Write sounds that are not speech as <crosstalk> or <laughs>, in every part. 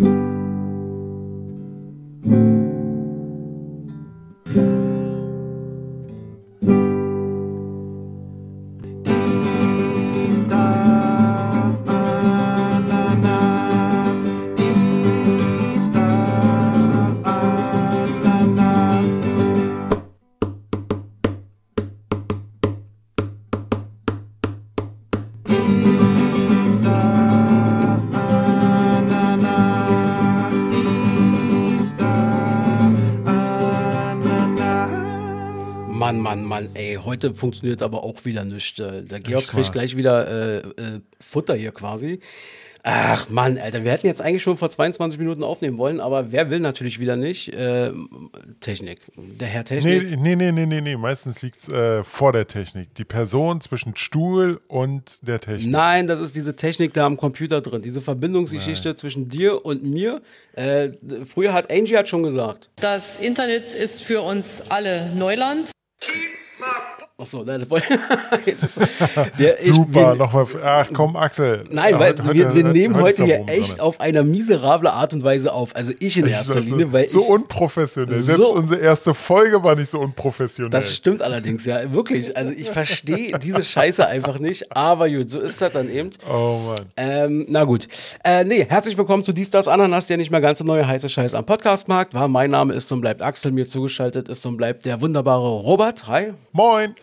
Stars ey, heute funktioniert aber auch wieder nichts. Der Georg kriegt gleich wieder äh, äh, Futter hier quasi. Ach Mann, Alter, wir hätten jetzt eigentlich schon vor 22 Minuten aufnehmen wollen, aber wer will natürlich wieder nicht? Äh, Technik. Der Herr Technik. Nee, nee, nee, nee, nee, nee. Meistens liegt es äh, vor der Technik. Die Person zwischen Stuhl und der Technik. Nein, das ist diese Technik da am Computer drin, diese Verbindungsgeschichte zwischen dir und mir. Äh, früher hat Angie hat schon gesagt. Das Internet ist für uns alle Neuland. Achso, nein, das wollte der, <laughs> ich- Super, nochmal. Ach komm, Axel. Nein, Ja, weil heute- wir, heute- wir nehmen heute heute hier echt drin. auf eine miserable Art und Weise auf. Also ich in Ich- erster ist Linie, weil so ich, unprofessionell. Selbst So- unsere erste Folge war nicht so unprofessionell. Das stimmt allerdings, ja, wirklich. Also ich verstehe diese Scheiße einfach nicht, aber gut, so ist das dann eben. oh Mann. Ähm, na gut. Äh, nee, herzlich willkommen zu Dies, Das, Ananas, der nicht mehr ganz so neue heiße Scheiß am Podcastmarkt war. Mein Name ist und bleibt Axel, mir zugeschaltet ist und bleibt der wunderbare Robert. Hi. Moin.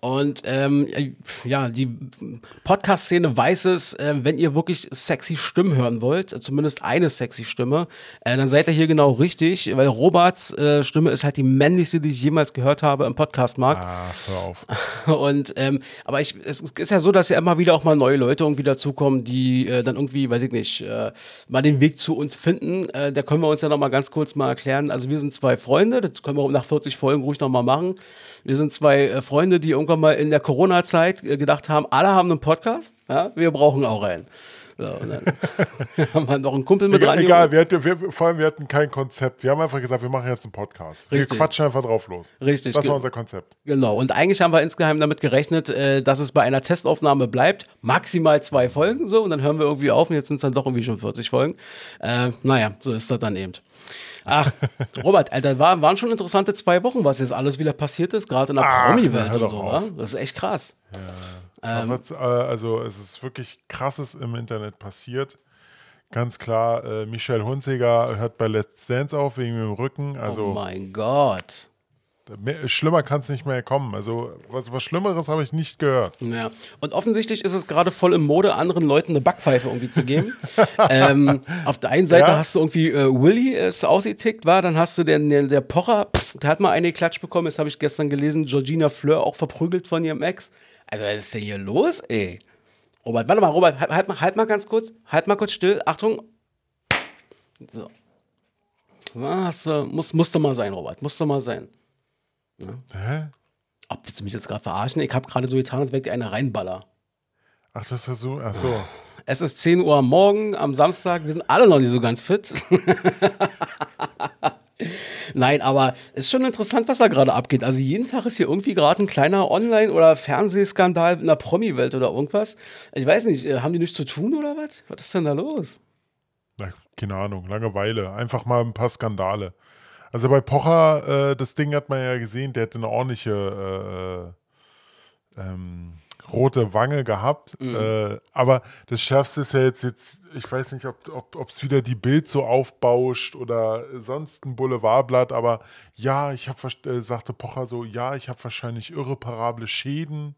Und ähm, ja, die Podcast-Szene weiß es, äh, wenn ihr wirklich sexy Stimmen hören wollt, äh, zumindest eine sexy Stimme, äh, dann seid ihr hier genau richtig, weil Roberts äh, Stimme ist halt die männlichste, die ich jemals gehört habe im Podcastmarkt. Ach, hör auf. <laughs> Und ähm, aber ich, es ist ja so, dass ja immer wieder auch mal neue Leute irgendwie dazukommen, die äh, dann irgendwie, weiß ich nicht, äh, mal den Weg zu uns finden. Äh, da können wir uns ja noch mal ganz kurz mal erklären. Also wir sind zwei Freunde, das können wir nach 40 Folgen ruhig noch mal machen. Wir sind zwei äh, Freunde, die irgendwann mal in der Corona-Zeit äh, gedacht haben, alle haben einen Podcast, ja, wir brauchen auch einen. So, und dann <laughs> haben wir noch einen Kumpel mit rein. egal wir hatten, wir, vor allem wir hatten kein Konzept. Wir haben einfach gesagt, wir machen jetzt einen Podcast. Richtig. Wir quatschen einfach drauf los. Richtig, Das war unser Konzept. Genau, und eigentlich haben wir insgeheim damit gerechnet, äh, dass es bei einer Testaufnahme bleibt. Maximal zwei Folgen so und dann hören wir irgendwie auf und jetzt sind es dann doch irgendwie schon 40 Folgen. Äh, naja, so ist das dann eben. Ach, Robert, Alter, war, waren schon interessante zwei Wochen, was jetzt alles wieder passiert ist, gerade in der Promi-Welt und so, wa? Das ist echt krass. Aber was, äh, also es ist wirklich krasses im Internet passiert. Ganz klar, äh, Michelle Hunziger hört bei Let's Dance auf wegen dem Rücken. oh Also mein Gott. Schlimmer kann es nicht mehr kommen. Also was, was Schlimmeres habe ich nicht gehört. Ja. Und offensichtlich ist es gerade voll im Mode, anderen Leuten eine Backpfeife irgendwie zu geben. <laughs> ähm, auf der einen Seite Ja. hast du irgendwie äh, Willy ist ausgetickt, war, dann hast du den, den der Pocher, pff, der hat mal eine Klatsch bekommen, das habe ich gestern gelesen, Georgina Fleur auch verprügelt von ihrem Ex. Also was ist denn hier los, ey? Robert, warte mal, Robert, halt, halt, mal, halt mal ganz kurz, halt mal kurz still, Achtung. So. Was, äh, muss, musste mal sein, Robert, musste mal sein. Hä? Ob willst du mich jetzt gerade verarschen? Ich habe gerade so getan, als wäre ich einer reinballer. Ach, das ist so. Ach so. Es ist 10 Uhr am Morgen, am Samstag. Wir sind alle noch nicht so ganz fit. <laughs> Nein, aber es ist schon interessant, was da gerade abgeht. Also jeden Tag ist hier irgendwie gerade ein kleiner Online- oder Fernsehskandal in der Promi-Welt oder irgendwas. Ich weiß nicht, äh, haben die nichts zu tun oder was? Was ist denn da los? Na, keine Ahnung, Langeweile. Einfach mal ein paar Skandale. Also bei Pocher, äh, das Ding hat man ja gesehen, der hatte eine ordentliche äh, ähm, rote Wange gehabt. Äh, aber das Schärfste ist ja jetzt, jetzt ich weiß nicht, ob es ob, wieder die Bild so aufbauscht oder sonst ein Boulevardblatt, aber ja, ich habe, äh, sagte Pocher so, ja, ich habe wahrscheinlich irreparable Schäden.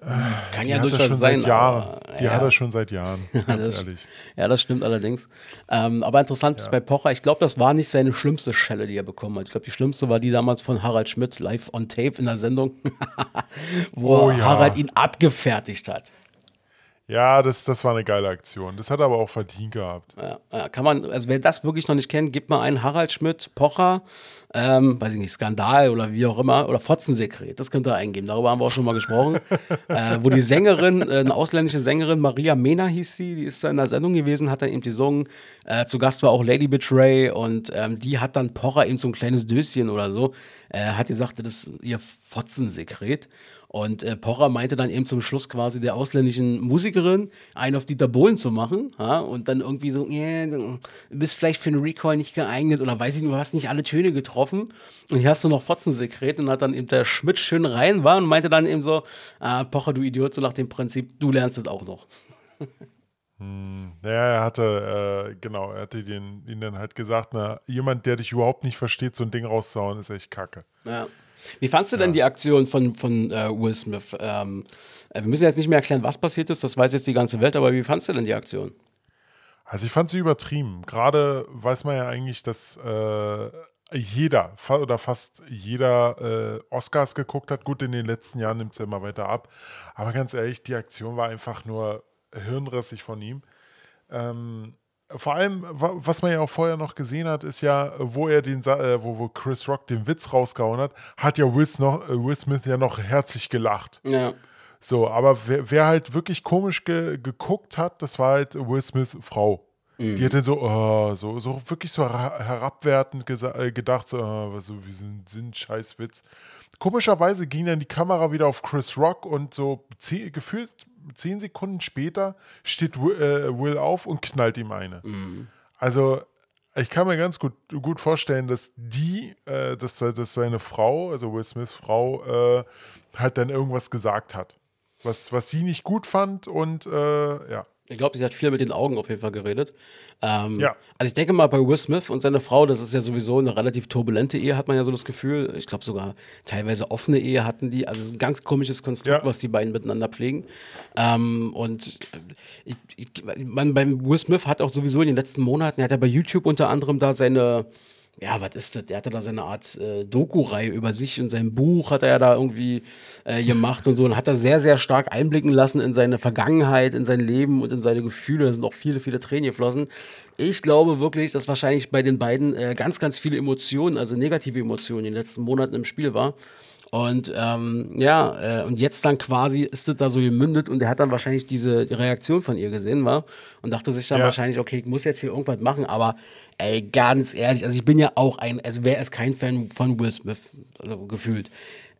Kann Die ja durchaus schon sein. seit Jahren. aber, Die ja. hat er schon seit Jahren, <laughs> ganz das- ehrlich. Ja, das stimmt allerdings. Ähm, aber interessant ist bei Pocher, ich glaube, das war nicht seine schlimmste Schelle, die er bekommen hat. Ich glaube, die schlimmste war die damals von Harald Schmidt live on tape in der Sendung, <laughs> wo Oh. Harald ihn abgefertigt hat. Ja, das, das war eine geile Aktion. Das hat er aber auch verdient gehabt. Ja, kann man, also wer das wirklich noch nicht kennt, gibt mal einen Harald Schmidt, Pocher, ähm, weiß ich nicht, Skandal oder wie auch immer, oder Fotzensekret, das könnt ihr eingeben, darüber haben wir auch schon mal gesprochen. <laughs> äh, wo die Sängerin, äh, eine ausländische Sängerin, Maria Mena hieß sie, die ist da in der Sendung gewesen, hat dann eben gesungen. Äh, zu Gast war auch Lady Betray und ähm, die hat dann Pocher eben so ein kleines Döschen oder so, äh, hat gesagt, das ist ihr Fotzensekret. Und äh, Pocher meinte dann eben zum Schluss quasi der ausländischen Musikerin, einen auf Dieter Bohlen zu machen. Ja? Und dann irgendwie so, yeah, du bist vielleicht für einen Recall nicht geeignet oder weiß ich nicht, du hast nicht alle Töne getroffen. Und hier hast du noch Fotzensekret und hat dann eben der Schmidt schön rein war und meinte dann eben so, ah, Pocher, du Idiot, so nach dem Prinzip, du lernst es auch noch. <laughs> Ja, er hatte, äh, genau, er hatte den, ihnen dann halt gesagt, na, jemand, der dich überhaupt nicht versteht, so ein Ding rauszuhauen, ist echt kacke. Ja. Wie fandst du denn die Aktion von, von äh, Will Smith? Ähm, äh, wir müssen jetzt nicht mehr erklären, was passiert ist, das weiß jetzt die ganze Welt, aber wie fandst du denn die Aktion? Also ich fand sie übertrieben. Gerade weiß man ja eigentlich, dass äh, jeder fa oder fast jeder äh, Oscars geguckt hat. Gut, in den letzten Jahren nimmt es ja immer weiter ab. Aber ganz ehrlich, die Aktion war einfach nur hirnrissig von ihm. Ähm, vor allem, wa- was man ja auch vorher noch gesehen hat, ist ja, wo er den, äh, wo, wo Chris Rock den Witz rausgehauen hat, hat ja Will, noch, äh, Will Smith ja noch herzlich gelacht. Ja. So, aber wer, wer halt wirklich komisch ge geguckt hat, das war halt Will Smiths Frau. Die hatte so, oh, so, so wirklich so her- herabwertend äh, gedacht, so, oh, so wie so ein, so ein Scheißwitz. Komischerweise ging dann die Kamera wieder auf Chris Rock und so gefühlt zehn Sekunden später steht Will, äh, Will auf und knallt ihm eine. Also, ich kann mir ganz gut, gut vorstellen, dass die, äh, dass, dass seine Frau, also Will Smiths Frau, äh, halt dann irgendwas gesagt hat. Was, was sie nicht gut fand und äh, ja. Ich glaube, sie hat viel mit den Augen auf jeden Fall geredet. Ähm, Ja. Also ich denke mal, bei Will Smith und seiner Frau, das ist ja sowieso eine relativ turbulente Ehe, hat man ja so das Gefühl. Ich glaube sogar teilweise offene Ehe hatten die. Also es ist ein ganz komisches Konstrukt, Ja. was die beiden miteinander pflegen. Ähm, und ich, ich, man, beim Will Smith hat auch sowieso in den letzten Monaten, er hat ja bei YouTube unter anderem da seine ja, was ist das? Der hatte da seine Art äh, Doku-Reihe über sich und sein Buch hat er ja da irgendwie äh, gemacht und so und hat da sehr, sehr stark einblicken lassen in seine Vergangenheit, in sein Leben und in seine Gefühle. Da sind auch viele, viele Tränen geflossen. Ich glaube wirklich, dass wahrscheinlich bei den beiden äh, ganz, ganz viele Emotionen, also negative Emotionen in den letzten Monaten im Spiel war. Und ähm, ja, äh, und jetzt dann quasi ist das da so gemündet und er hat dann wahrscheinlich diese Reaktion von ihr gesehen, war und dachte sich dann Ja. wahrscheinlich, okay, ich muss jetzt hier irgendwas machen, aber ey, ganz ehrlich, also ich bin ja auch ein, also wer ist kein Fan von Will Smith, also gefühlt.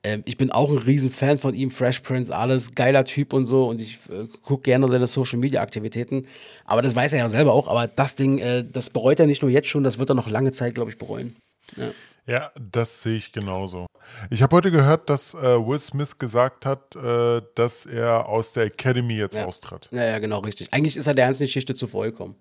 Ähm, ich bin auch ein Riesenfan von ihm, Fresh Prince, alles, geiler Typ und so und ich äh, gucke gerne seine Social Media Aktivitäten, aber das weiß er ja selber auch, aber das Ding, äh, das bereut er nicht nur jetzt schon, das wird er noch lange Zeit, glaube ich, bereuen. Ja. Ja, das sehe ich genauso. Ich habe heute gehört, dass äh, Will Smith gesagt hat, äh, dass er aus der Academy jetzt Ja. austritt. Ja, ja, genau, richtig. Eigentlich ist er der ganzen Geschichte zuvor gekommen.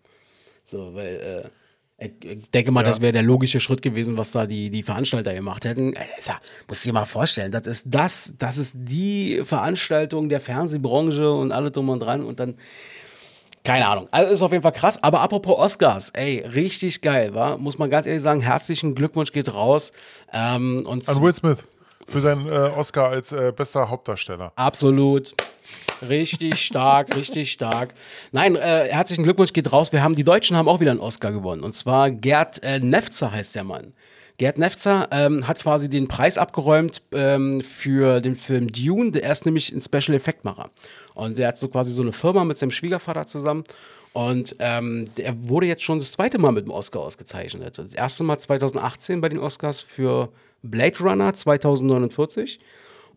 So, weil, äh, ich, denke mal, Ja. das wäre der logische Schritt gewesen, was da die, die Veranstalter gemacht hätten. Ja, muss ich dir mal vorstellen, das ist das, das ist die Veranstaltung der Fernsehbranche und alle drum und dran und dann. Keine Ahnung. Also ist auf jeden Fall krass. Aber apropos Oscars, ey, richtig geil, war. Muss man ganz ehrlich sagen, herzlichen Glückwunsch geht raus. Ähm, und An Will Smith für seinen äh, Oscar als äh, bester Hauptdarsteller. Absolut. Richtig stark, <laughs> richtig stark. Nein, äh, herzlichen Glückwunsch geht raus. Wir haben, die Deutschen haben auch wieder einen Oscar gewonnen. Und zwar Gerd äh, Nefzer heißt der Mann. Gerd Nefzer ähm, hat quasi den Preis abgeräumt ähm, für den Film Dune. Der ist nämlich ein Special Effektmacher. Und der hat so quasi so eine Firma mit seinem Schwiegervater zusammen. Und ähm, der wurde jetzt schon das zweite Mal mit dem Oscar ausgezeichnet. Das erste Mal 2018 bei den Oscars für Blade Runner 2049.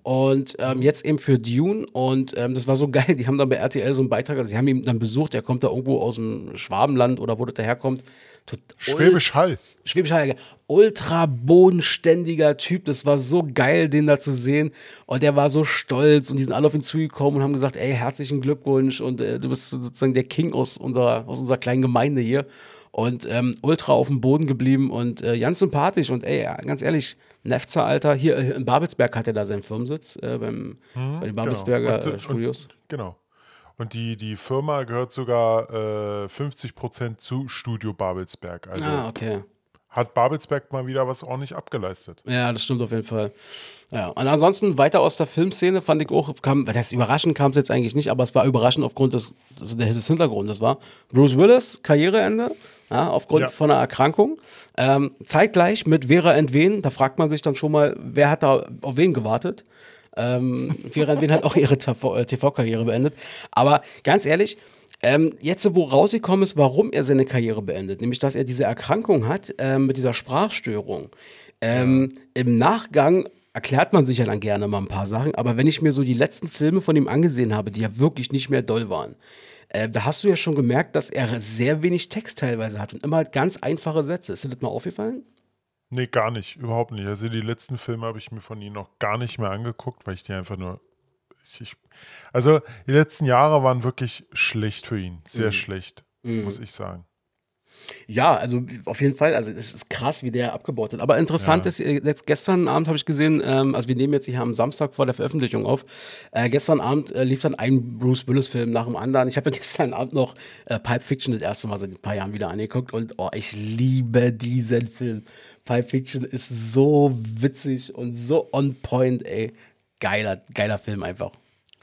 Und ähm, jetzt eben für Dune. Und ähm, das war so <laughs> geil. Die haben dann bei RTL so einen Beitrag, also sie haben ihn dann besucht. Er kommt da irgendwo aus dem Schwabenland oder wo das daherkommt. Tot- Schwäbisch Hall. Schwäbisch Hall, ultra bodenständiger Typ. Das war so geil, den da zu sehen. Und der war so stolz und die sind alle auf ihn zugekommen und haben gesagt, ey, herzlichen Glückwunsch und äh, du bist sozusagen der King aus unserer, aus unserer kleinen Gemeinde hier. Und ähm, ultra auf dem Boden geblieben und äh, ganz sympathisch. Und ey, ganz ehrlich, Nefzer, Alter, hier äh, in Babelsberg hat er da seinen Firmensitz, äh, beim, bei den Babelsberger Genau. Und, äh, Studios. Und, genau. Und die, die Firma gehört sogar äh, 50 Prozent zu Studio Babelsberg. Also ah, okay. Hat Babelsberg mal wieder was ordentlich abgeleistet. Ja, das stimmt auf jeden Fall. Ja, und ansonsten weiter aus der Filmszene fand ich auch, kam, das überraschend kam es jetzt eigentlich nicht, aber es war überraschend aufgrund des, des, des Hintergrundes war. Bruce Willis, Karriereende, ja, aufgrund Ja. von einer Erkrankung. Ähm, zeitgleich mit Vera Entwen, da fragt man sich dann schon mal, wer hat da auf wen gewartet? Ähm, Vera Entwen hat auch ihre TV äh, TV-Karriere beendet. Aber ganz ehrlich, ähm, jetzt, wo rausgekommen ist, warum er seine Karriere beendet, nämlich dass er diese Erkrankung hat ähm, mit dieser Sprachstörung. Ähm, Im Nachgang erklärt man sich ja dann gerne mal ein paar Sachen. Aber wenn ich mir so die letzten Filme von ihm angesehen habe, die ja wirklich nicht mehr doll waren, äh, da hast du ja schon gemerkt, dass er sehr wenig Text teilweise hat und immer ganz einfache Sätze. Ist dir das mal aufgefallen? Nee, gar nicht, überhaupt nicht. Also die letzten Filme habe ich mir von ihm noch gar nicht mehr angeguckt, weil ich die einfach nur. Ich, also die letzten Jahre waren wirklich schlecht für ihn. Sehr schlecht, muss ich sagen. Ja, also auf jeden Fall. Also es ist krass, wie der abgebaut hat. Aber interessant Ja. ist, äh, jetzt gestern Abend habe ich gesehen, ähm, also wir nehmen jetzt hier am Samstag vor der Veröffentlichung auf. Äh, gestern Abend äh, lief dann ein Bruce Willis-Film nach dem anderen. Ich habe <laughs> gestern Abend noch äh, Pipe Fiction das erste Mal seit ein paar Jahren wieder angeguckt und oh, ich liebe diesen Film. Pipe Fiction ist so witzig und so on point, ey. Geiler, geiler Film einfach.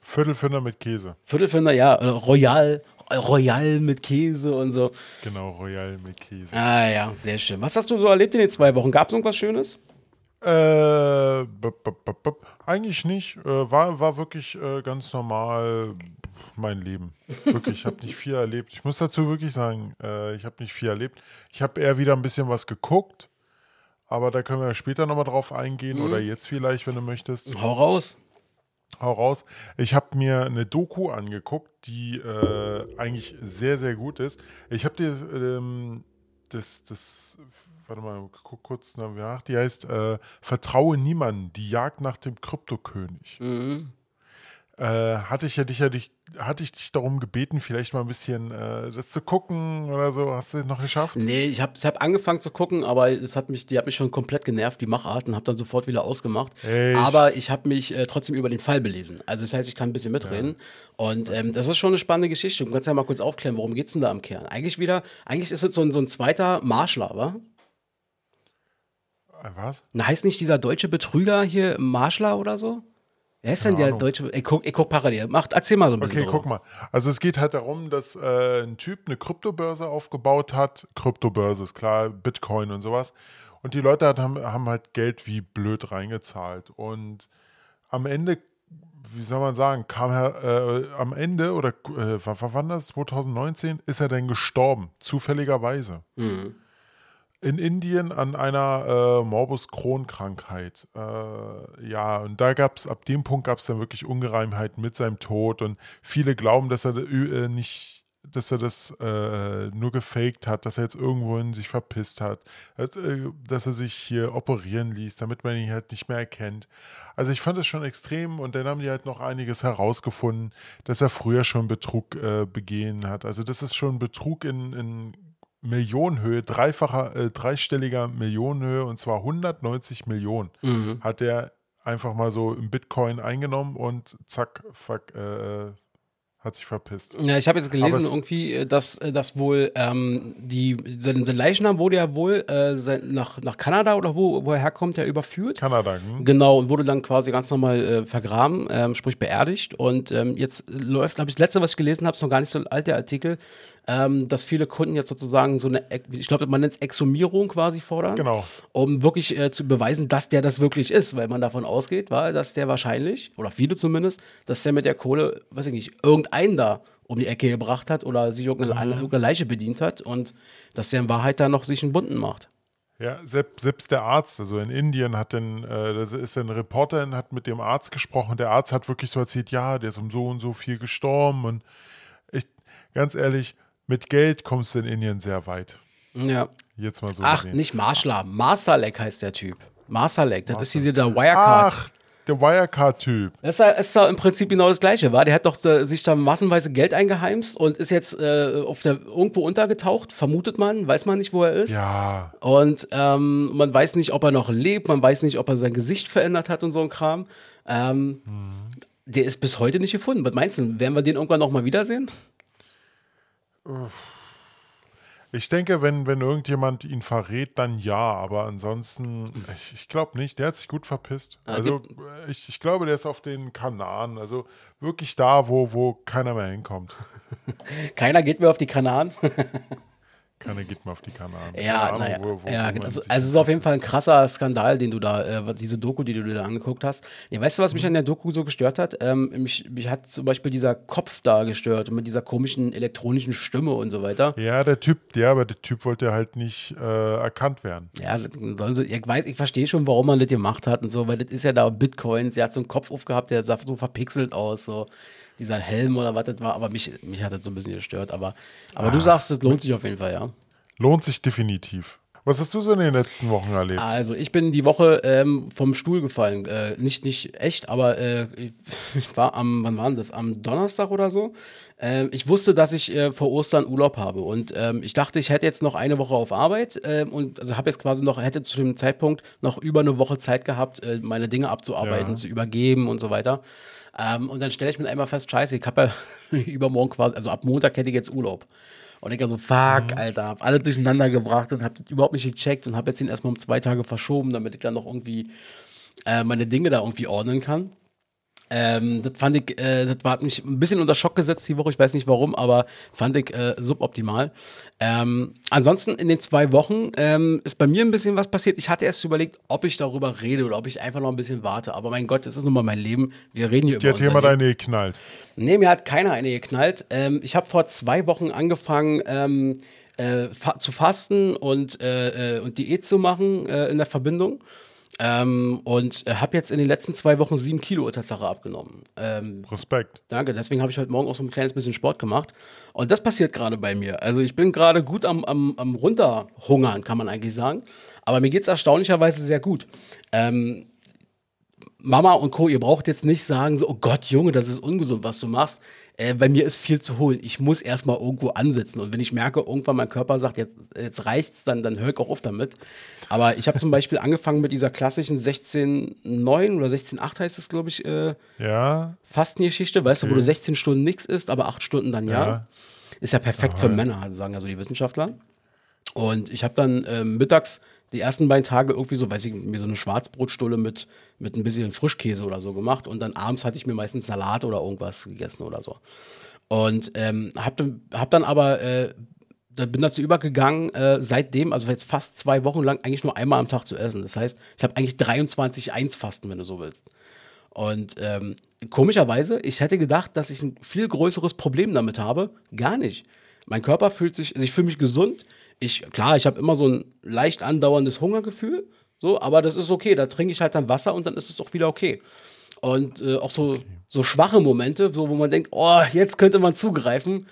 Viertelfinder mit Käse. Viertelfinder, ja, äh, Royal, Royal mit Käse und so. Genau, Royal mit Käse. Ah ja, sehr schön. Was hast du so erlebt in den zwei Wochen? Gab es irgendwas Schönes? Äh, bup, bup, bup. eigentlich nicht. Äh, war, war wirklich äh, ganz normal mein Leben. Wirklich, ich habe nicht viel erlebt. Ich muss dazu wirklich sagen, äh, ich habe nicht viel erlebt. Ich habe eher wieder ein bisschen was geguckt, aber da können wir später nochmal drauf eingehen oder jetzt vielleicht, wenn du möchtest. Hau raus. Hau raus. Ich habe mir eine Doku angeguckt, die äh, eigentlich sehr, sehr gut ist. Ich habe dir ähm, das, das, warte mal, guck kurz nach, die heißt äh, Vertraue niemanden, die Jagd nach dem Kryptokönig. Äh, hatte ich ja dich ja dich, hatte ich dich darum gebeten, vielleicht mal ein bisschen äh, das zu gucken oder so. Hast du es noch geschafft? Nee, ich habe ich hab angefangen zu gucken, aber es hat mich, die hat mich schon komplett genervt, die Machart, und habe dann sofort wieder ausgemacht. Echt? Aber ich habe mich äh, trotzdem über den Fall belesen. Also das heißt, ich kann ein bisschen mitreden. Und ähm, das ist schon eine spannende Geschichte. Du kannst ja mal kurz aufklären, worum geht's denn da am Kern? Eigentlich wieder, eigentlich ist es so ein, so ein zweiter Marschler, wa? Äh, Was? Na, heißt nicht dieser deutsche Betrüger hier Marschler oder so? Wer ist denn der Ahnung. deutsche? Ich guck, ich guck parallel. Macht, erzähl mal so ein bisschen. Okay, drüber. guck mal. Also es geht halt darum, dass äh, ein Typ eine Kryptobörse aufgebaut hat. Kryptobörse ist klar, Bitcoin und sowas. Und die Leute hat, haben, haben halt Geld wie blöd reingezahlt. Und am Ende, wie soll man sagen, kam er äh, am Ende oder äh, wann, war das? 2019 ist er dann gestorben, zufälligerweise. In Indien an einer äh, Morbus Crohn-Krankheit. Äh, ja, und da gab es, ab dem Punkt gab es dann wirklich Ungereimheiten mit seinem Tod und viele glauben, dass er äh, nicht, dass er das äh, nur gefaked hat, dass er jetzt irgendwohin sich verpisst hat, dass, äh, dass er sich hier operieren ließ, damit man ihn halt nicht mehr erkennt. Also ich fand es schon extrem und dann haben die halt noch einiges herausgefunden, dass er früher schon Betrug äh, begehen hat. Also das ist schon Betrug in, in Millionenhöhe, dreifacher, äh, dreistelliger Millionenhöhe und zwar 190 Millionen hat er einfach mal so im Bitcoin eingenommen und zack, fuck, äh, hat sich verpisst. Ja, ich habe jetzt gelesen es- irgendwie, äh, dass, äh, dass wohl ähm, die, sein, sein Leichnam wurde ja wohl äh, sein, nach, nach Kanada oder wo, wo er herkommt, ja überführt. Kanada, hm? Genau, und wurde dann quasi ganz normal äh, vergraben, ähm, sprich beerdigt. Und ähm, jetzt läuft, glaube ich, das letzte, was ich gelesen habe, ist noch gar nicht so alt, der Artikel, ähm, dass viele Kunden jetzt sozusagen so eine, ich glaube, man nennt es Exhumierung quasi fordern. Genau. Um wirklich äh, zu beweisen, dass der das wirklich ist, weil man davon ausgeht, war, dass der wahrscheinlich, oder viele zumindest, dass der mit der Kohle, weiß ich nicht, irgendeinen da um die Ecke gebracht hat oder sich irgendeine, irgendeine Leiche bedient hat und dass der in Wahrheit da noch sich einen Bunten macht. Ja, selbst, selbst der Arzt, also in Indien hat dann, äh, da ist ein Reporter, hat mit dem Arzt gesprochen. Der Arzt hat wirklich so erzählt, ja, der ist um so und so viel gestorben. Und ich, ganz ehrlich, mit Geld kommst du in Indien sehr weit. Ja. Jetzt mal so Ach, gesehen. nicht Marshall, Marsalek heißt der Typ. Marsalek, das ist hier der Wirecard. Ach, der Wirecard-Typ. Das ist, ja- im Prinzip genau das Gleiche, war. Der hat doch äh, sich da massenweise Geld eingeheimst und ist jetzt äh, auf der, irgendwo untergetaucht, vermutet man, weiß man nicht, wo er ist. Ja, Und ähm, man weiß nicht, ob er noch lebt, man weiß nicht, ob er sein Gesicht verändert hat und so ein Kram. Ähm, Der ist bis heute nicht gefunden. Was meinst du? Werden wir den irgendwann noch mal wiedersehen? Ich denke, wenn, wenn irgendjemand ihn verrät, dann ja, aber ansonsten, ich, ich glaube nicht, der hat sich gut verpisst. Ah, Also ich, ich glaube, der ist auf den Kanaren, also wirklich da, wo, wo keiner mehr hinkommt. <laughs> Keiner geht mehr auf die Kanaren. <laughs> Keiner geht mehr auf die Kanaren. Keine Ja, Ahnung, naja. wo- wo- ja, also, also es ist auf jeden Fall ein krasser Skandal, den du da, äh, diese Doku, die du dir da angeguckt hast. Nee, weißt du, was Mhm. mich an der Doku so gestört hat? Ähm, mich, mich hat zum Beispiel dieser Kopf da gestört mit dieser komischen elektronischen Stimme und so weiter. Ja, der Typ, ja, aber der Typ wollte halt nicht äh, erkannt werden. Ja, sollen sie, ich weiß, ich verstehe schon, warum man das gemacht hat und so, weil das ist ja da Bitcoins. Sie hat so einen Kopf aufgehabt, der sah so verpixelt aus, so dieser Helm oder was das war, aber mich, mich hat das so ein bisschen gestört. Aber, aber du sagst, es lohnt sich auf jeden Fall, ja. Lohnt sich definitiv. Was hast du so in den letzten Wochen erlebt? Also ich bin die Woche ähm, vom Stuhl gefallen. Äh, nicht, nicht echt, aber äh, ich, <laughs> war am, wann war denn das? Am Donnerstag oder so. Ähm, ich wusste, dass ich äh, vor Ostern Urlaub habe und ähm, ich dachte, ich hätte jetzt noch eine Woche auf Arbeit ähm, und also habe jetzt quasi noch, hätte zu dem Zeitpunkt noch über eine Woche Zeit gehabt, äh, meine Dinge abzuarbeiten, Ja. zu übergeben und so weiter. Ähm, und dann stelle ich mir einmal fest, scheiße, ich habe ja <laughs> übermorgen quasi, also ab Montag hätte ich jetzt Urlaub. Und ich so, fuck, Alter, hab alle durcheinander gebracht und hab das überhaupt nicht gecheckt und hab jetzt ihn erstmal um zwei Tage verschoben, damit ich dann noch irgendwie äh, meine Dinge da irgendwie ordnen kann. Ähm, das fand ich, äh, das hat mich ein bisschen unter Schock gesetzt die Woche, ich weiß nicht warum, aber fand ich äh, suboptimal. Ähm, ansonsten in den zwei Wochen ähm, ist bei mir ein bisschen was passiert. Ich hatte erst überlegt, ob ich darüber rede oder ob ich einfach noch ein bisschen warte. Aber mein Gott, das ist nun mal mein Leben. Wir reden hier Die über hat jemand eine geknallt. Nee, mir hat keiner eine geknallt. Ähm, ich habe vor zwei Wochen angefangen ähm, äh, fa zu fasten und, äh, äh, und Diät zu machen äh, in der Verbindung. Ähm, und äh, habe jetzt in den letzten zwei Wochen sieben Kilo Tatsache abgenommen. Ähm, Respekt. Danke, deswegen habe ich heute Morgen auch so ein kleines bisschen Sport gemacht. Und das passiert gerade bei mir. Also ich bin gerade gut am, am, am runterhungern, kann man eigentlich sagen. Aber mir geht es erstaunlicherweise sehr gut. Ähm, Mama und Co., ihr braucht jetzt nicht sagen, so, oh Gott, Junge, das ist ungesund, was du machst. Äh, bei mir ist viel zu holen. Ich muss erstmal irgendwo ansetzen. Und wenn ich merke, irgendwann mein Körper sagt, jetzt, jetzt reicht's, dann, dann höre ich auch auf damit. Aber ich habe zum Beispiel <laughs> angefangen mit dieser klassischen 16,9 oder 16,8 heißt es, glaube ich, äh, Ja, Fastengeschichte, weißt du, wo du 16 Stunden nichts isst, aber 8 Stunden dann ja. Ja. Ist ja perfekt für Männer, sagen ja so die Wissenschaftler. Und ich habe dann ähm, mittags die ersten beiden Tage irgendwie so, weiß ich, mir so eine Schwarzbrotstulle mit, mit ein bisschen Frischkäse oder so gemacht. Und dann abends hatte ich mir meistens Salat oder irgendwas gegessen oder so. Und ähm, hab, dann- hab dann aber, äh, bin dazu übergegangen, äh, seitdem, also jetzt fast zwei Wochen lang, eigentlich nur einmal am Tag zu essen. Das heißt, ich habe eigentlich 23-1 Fasten, wenn du so willst. Und ähm, komischerweise, ich hätte gedacht, dass ich ein viel größeres Problem damit habe. Gar nicht. Mein Körper fühlt sich, also ich fühle mich gesund. Ich, klar, ich habe immer so ein leicht andauerndes Hungergefühl, so, aber das ist okay. Da trinke ich halt dann Wasser und dann ist es auch wieder okay. Und äh, auch so, so schwache Momente, so, wo man denkt, oh, jetzt könnte man zugreifen,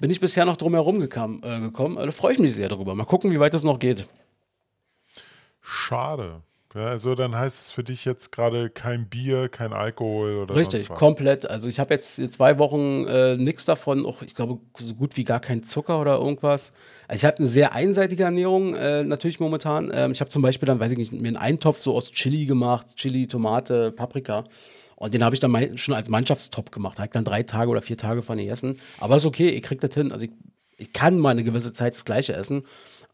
bin ich bisher noch drum herum äh, gekommen. Also, Da freue ich mich sehr drüber. Mal gucken, wie weit das noch geht. schade. Ja, also dann heißt es für dich jetzt gerade kein Bier, kein Alkohol oder Richtig, komplett. Also ich habe jetzt zwei Wochen äh, nichts davon, auch ich glaube so gut wie gar kein Zucker oder irgendwas. Also ich habe eine sehr einseitige Ernährung äh, natürlich momentan. Ähm, ich habe zum Beispiel dann, weiß ich nicht, mir einen Eintopf so aus Chili gemacht, Chili, Tomate, Paprika. Und den habe ich dann mei- schon als Mannschaftstop gemacht. Habe ich dann drei Tage oder vier Tage von gegessen. Aber ist okay, ich krieg das hin. Also ich, ich kann mal eine gewisse Zeit das Gleiche essen.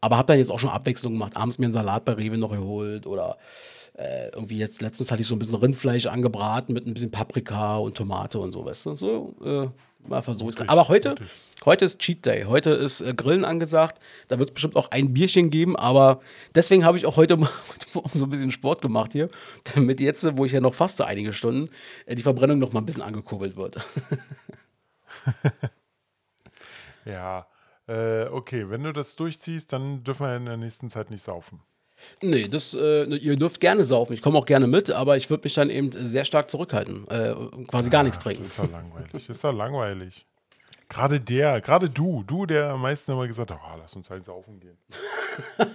Aber habe dann jetzt auch schon Abwechslung gemacht. Abends mir einen Salat bei Rewe noch geholt oder äh, irgendwie jetzt letztens hatte ich so ein bisschen Rindfleisch angebraten mit ein bisschen Paprika und Tomate und so, weißt du? So, äh, mal versucht. Aber heute, heute ist Cheat Day. Heute ist äh, Grillen angesagt. Da wird es bestimmt auch ein Bierchen geben, aber deswegen habe ich auch heute <laughs> mal heute so ein bisschen Sport gemacht hier, damit jetzt, wo ich ja noch faste einige Stunden, äh, die Verbrennung noch mal ein bisschen angekurbelt wird. <laughs> Ja, äh, okay, wenn du das durchziehst, dann dürfen wir in der nächsten Zeit nicht saufen. nee, das, äh, ihr dürft gerne saufen. Ich komme auch gerne mit, aber ich würde mich dann eben sehr stark zurückhalten. Äh, und quasi gar nichts trinken. Das ist doch langweilig. Das ist doch langweilig. Gerade der, gerade du, du, der am meisten immer gesagt hat, oh, lass uns halt saufen gehen. <laughs>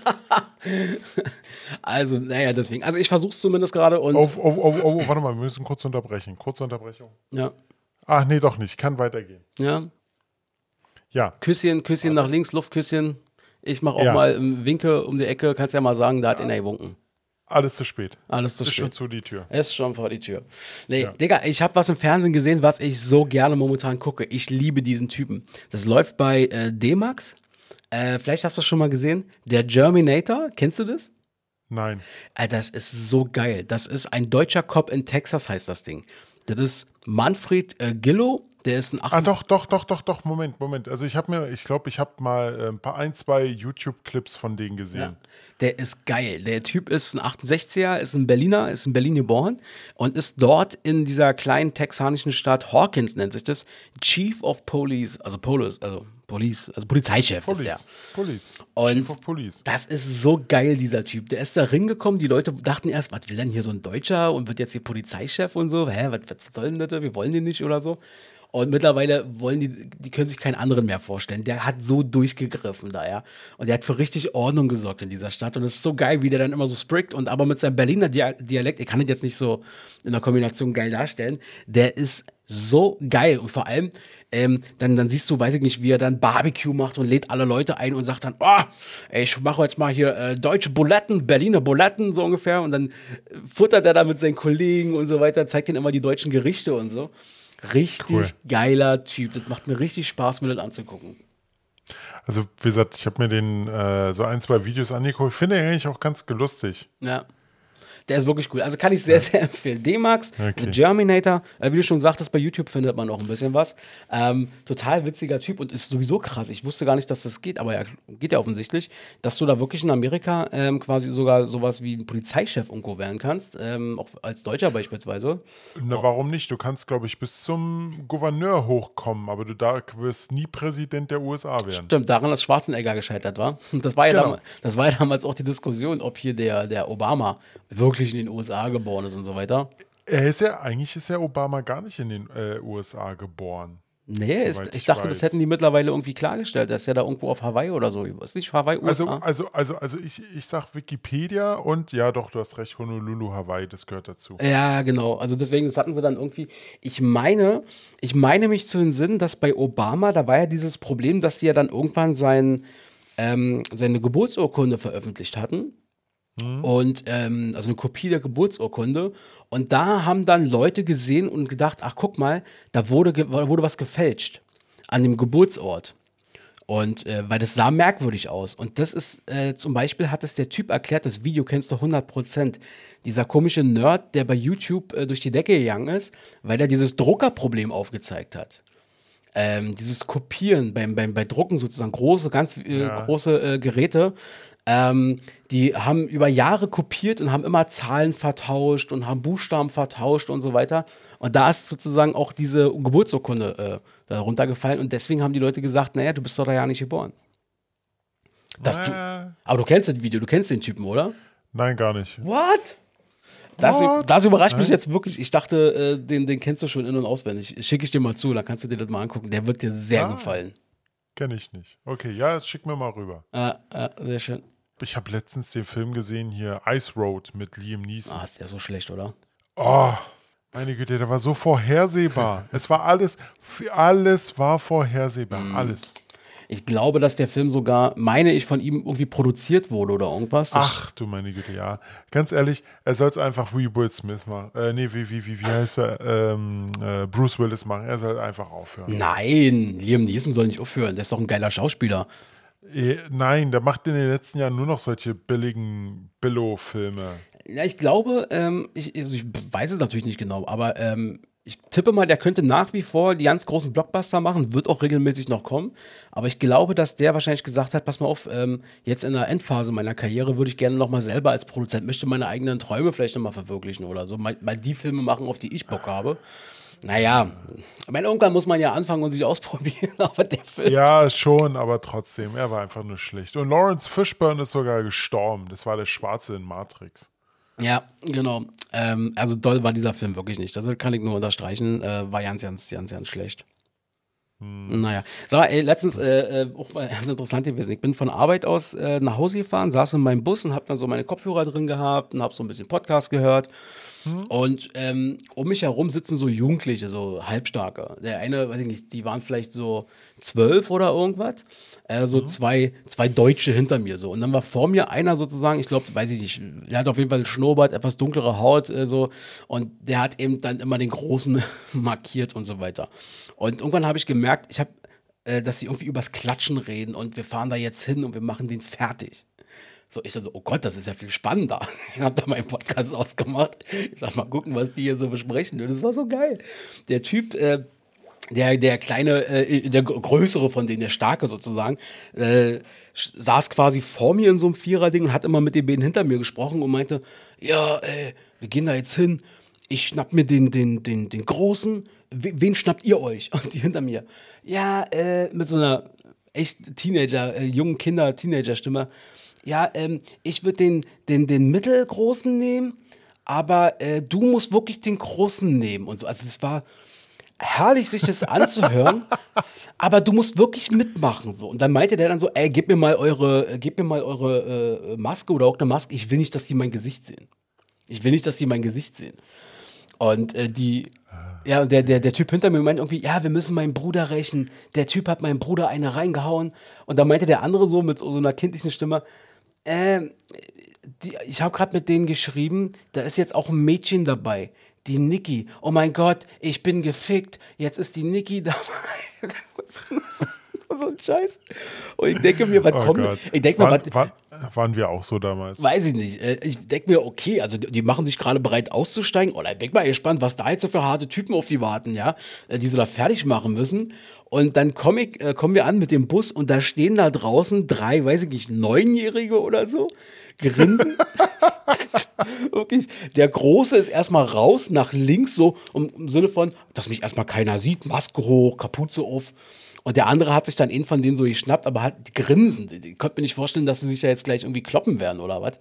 Also, naja, deswegen. Also ich versuche es zumindest gerade und Auf, auf, auf, auf, warte mal, wir müssen kurz unterbrechen. Kurze Unterbrechung. ja, Ach nee, doch nicht. Kann weitergehen. ja. Ja, Küsschen, Küsschen nach links, Luftküsschen. Ich mache auch Ja. mal im Winkel um die Ecke, kannst ja mal sagen, da hat einer gewunken. alles zu spät. Alles zu ist schon spät. zu die Tür. Ist schon vor die Tür. Nee, Ja. Digga, ich habe was im Fernsehen gesehen, was ich so gerne momentan gucke. Ich liebe diesen Typen. Das läuft bei äh, D-Max. Äh, vielleicht hast du es schon mal gesehen. Der Germinator, kennst du das? Nein. Alter, das ist so geil. Das ist ein deutscher Cop in Texas, heißt das Ding. Das ist Manfred äh, Gillow. Der ist ein Ah, doch, doch, doch, doch, doch, Moment, Moment. Also ich habe mir, ich glaube, ich habe mal äh, ein paar, ein, zwei YouTube-Clips von denen gesehen. Ja. Der ist geil. Der Typ ist ein 68er, ist ein Berliner, ist in Berlin geboren und ist dort in dieser kleinen texanischen Stadt Hawkins, nennt sich das, Chief of Police, also Police, also Police, also Polizeichef ist der. Police, Police, Und Chief of Police. das ist so geil, dieser Typ. Der ist da ringekommen, die Leute dachten erst, was will denn hier so ein Deutscher und wird jetzt hier Polizeichef und so? Hä, was, was soll denn das? Wir wollen den nicht oder so. Und mittlerweile wollen die, die können sich keinen anderen mehr vorstellen. Der hat so durchgegriffen da, ja. Und der hat für richtig Ordnung gesorgt in dieser Stadt. Und es ist so geil, wie der dann immer so spricht und aber mit seinem Berliner Dia Dialekt, ich kann das jetzt nicht so in der Kombination geil darstellen, der ist so geil. Und vor allem, ähm, dann, dann siehst du, weiß ich nicht, wie er dann Barbecue macht und lädt alle Leute ein und sagt dann, oh, ey, ich mache jetzt mal hier äh, deutsche Buletten, Berliner Buletten, so ungefähr. Und dann futtert er da mit seinen Kollegen und so weiter, zeigt ihnen immer die deutschen Gerichte und so. Richtig Cool. geiler Typ. Das macht mir richtig Spaß, mir das anzugucken. Also, wie gesagt, ich habe mir den äh, so ein, zwei Videos angeguckt. Ich finde ihn eigentlich auch ganz lustig. Ja. Der ist wirklich cool. Also kann ich sehr, sehr empfehlen. D-Max, Okay. The Germinator, äh, wie du schon sagtest, bei YouTube findet man auch ein bisschen was. Ähm, total witziger Typ und ist sowieso krass. Ich wusste gar nicht, dass das geht, aber ja, geht ja offensichtlich, dass du da wirklich in Amerika ähm, quasi sogar sowas wie ein Polizeichef irgendwo werden kannst, ähm, auch als Deutscher beispielsweise. Na, warum nicht? Du kannst, glaube ich, bis zum Gouverneur hochkommen, aber du da wirst nie Präsident der USA werden. Stimmt, daran, dass Schwarzenegger gescheitert war. <laughs> Das war ja, Genau. damals, das war ja damals auch die Diskussion, ob hier der, der Obama wirklich in den USA geboren ist und so weiter. Er ist ja, eigentlich ist ja Obama gar nicht in den äh, USA geboren. Nee, ist, ich ich dachte, das weiß. hätten die mittlerweile irgendwie klargestellt. Das ist ja da irgendwo auf Hawaii oder so. Ist nicht Hawaii, USA? Also, also, also, also ich, ich sag Wikipedia und ja, doch, du hast recht, Honolulu, Hawaii, das gehört dazu. ja, genau. Also deswegen, das hatten sie dann irgendwie. Ich meine, ich meine mich zu entsinnen, dass bei Obama, da war ja dieses Problem, dass die ja dann irgendwann sein, ähm, seine Geburtsurkunde veröffentlicht hatten. Und ähm, also eine Kopie der Geburtsurkunde. Und da haben dann Leute gesehen und gedacht, ach guck mal, da wurde, ge- wurde was gefälscht an dem Geburtsort. Und äh, weil das sah merkwürdig aus. Und das ist, äh, zum Beispiel hat es der Typ erklärt, das Video kennst du 100%. Dieser komische Nerd, der bei YouTube äh, durch die Decke gegangen ist, weil er dieses Druckerproblem aufgezeigt hat. Ähm, dieses Kopieren beim, beim, bei Drucken sozusagen, große, ganz äh, Ja. große äh, Geräte, ähm, die haben über Jahre kopiert und haben immer Zahlen vertauscht und haben Buchstaben vertauscht und so weiter. Und da ist sozusagen auch diese Geburtsurkunde äh, darunter gefallen. Und deswegen haben die Leute gesagt, naja, du bist doch da ja nicht geboren. Das du, aber du kennst das Video, du kennst den Typen, oder? nein, gar nicht. What? Das, What? das überrascht mich Nein. jetzt wirklich. Ich dachte, äh, den, den kennst du schon in- und auswendig. Schicke ich dir mal zu, dann kannst du dir das mal angucken. Der wird dir sehr Ah. gefallen. Kenne ich nicht. Okay, ja, schick mir mal rüber. Äh, äh, sehr schön. Ich habe letztens den Film gesehen hier, Ice Road mit Liam Neeson. Ah, ist der so schlecht, oder? Oh, meine Güte, der war so vorhersehbar. <laughs> es war alles, alles war vorhersehbar, Mhm. alles. Ich glaube, dass der Film sogar, meine ich, von ihm irgendwie produziert wurde oder irgendwas. Das- Ach du meine Güte, ja. Ganz ehrlich, er soll es einfach wie Will Smith machen. Äh, nee, wie, wie, wie, wie heißt er? Ähm, äh, Bruce Willis machen. Er soll einfach aufhören. Nein, Liam Neeson soll nicht aufhören. Der ist doch ein geiler Schauspieler. Eh, Nein, der macht in den letzten Jahren nur noch solche billigen Billo-Filme. Ja, ich glaube, ähm, ich, also ich weiß es natürlich nicht genau, aber ähm, ich tippe mal, der könnte nach wie vor die ganz großen Blockbuster machen, wird auch regelmäßig noch kommen. Aber ich glaube, dass der wahrscheinlich gesagt hat: Pass mal auf, ähm, jetzt in der Endphase meiner Karriere würde ich gerne noch mal selber als Produzent, möchte meine eigenen Träume vielleicht noch mal verwirklichen oder so, mal, mal die Filme machen, auf die ich Bock habe. Naja, ich meine, irgendwann muss man ja anfangen und sich ausprobieren, <laughs> aber der Film. Ja, schon, aber trotzdem, er war einfach nur schlecht. Und Lawrence Fishburne ist sogar gestorben. Das war der Schwarze in Matrix. Ja, genau. Ähm, also doll war dieser Film wirklich nicht. Das kann ich nur unterstreichen. Äh, war ganz, ganz, ganz, ganz schlecht. Naja. So, ey, letztens äh, äh, auch mal ganz interessant gewesen. Ich bin von Arbeit aus äh, nach Hause gefahren, saß in meinem Bus und habe dann so meine Kopfhörer drin gehabt und habe so ein bisschen Podcast gehört. Und ähm, um mich herum sitzen so Jugendliche, so Halbstarke. Der eine, weiß ich nicht, die waren vielleicht so zwölf oder irgendwas. Äh, so zwei, zwei Deutsche hinter mir so. Und dann war vor mir einer sozusagen, ich glaube, weiß ich nicht, der hat auf jeden Fall einen Schnurrbart, etwas dunklere Haut, äh, so. Und der hat eben dann immer den Großen <laughs> markiert und so weiter. Und irgendwann habe ich gemerkt, ich habe, äh, dass sie irgendwie übers Klatschen reden und wir fahren da jetzt hin und wir machen den fertig. So, ich dann so, oh Gott, das ist ja viel spannender. <laughs> Ich habe da meinen Podcast ausgemacht. Ich sag mal gucken, was die hier so besprechen. Und das war so geil. Der Typ, äh, der, der kleine, äh, der gr- größere von denen, der starke sozusagen, äh, saß quasi vor mir in so einem Vierer-Ding und hat immer mit den beiden hinter mir gesprochen und meinte, ja, äh, wir gehen da jetzt hin, ich schnapp mir den, den, den, den Großen, We wen schnappt ihr euch? <laughs> Und die hinter mir, ja, äh, mit so einer echt Teenager, äh, jungen Kinder, Teenager-Stimme, ja, ähm, ich würde den, den, den Mittelgroßen nehmen, aber äh, du musst wirklich den Großen nehmen und so. Also es war herrlich, sich das anzuhören, <laughs> aber du musst wirklich mitmachen so. Und dann meinte der dann so, ey, gib mir mal eure, äh, mir mal eure äh, Maske oder auch eine Maske. Ich will nicht, dass die mein Gesicht sehen. Ich will nicht, dass die mein Gesicht sehen. Und äh, die, ja, und der, der, der Typ hinter mir meint irgendwie, ja, wir müssen meinen Bruder rächen. Der Typ hat meinem Bruder eine reingehauen. Und dann meinte der andere so mit so einer kindlichen Stimme, ähm, die, ich habe gerade mit denen geschrieben, da ist jetzt auch ein Mädchen dabei. Die Niki. Oh mein Gott, ich bin gefickt. Jetzt ist die Niki <laughs> dabei. <laughs> so ein Scheiß. Und ich denke mir, was Oh kommt. Gott. Ich denke mir, was, waren, waren wir auch so damals? Weiß ich nicht. Äh, Ich denke mir, okay, also die die machen sich gerade bereit auszusteigen. Oh, da bin ich mal gespannt, was da jetzt so für harte Typen auf die warten, ja, äh, die so da fertig machen müssen. Und dann komm ich, äh, kommen wir an mit dem Bus und da stehen da draußen drei, weiß ich nicht, Neunjährige oder so, grinsen. <laughs> Wirklich, der Große ist erstmal raus nach links, so im, im Sinne von, dass mich erstmal keiner sieht, Maske hoch, Kapuze auf. Und der andere hat sich dann einen von denen so geschnappt, aber hat die grinsen. Ich konnte mir nicht vorstellen, dass sie sich ja jetzt gleich irgendwie kloppen werden oder was.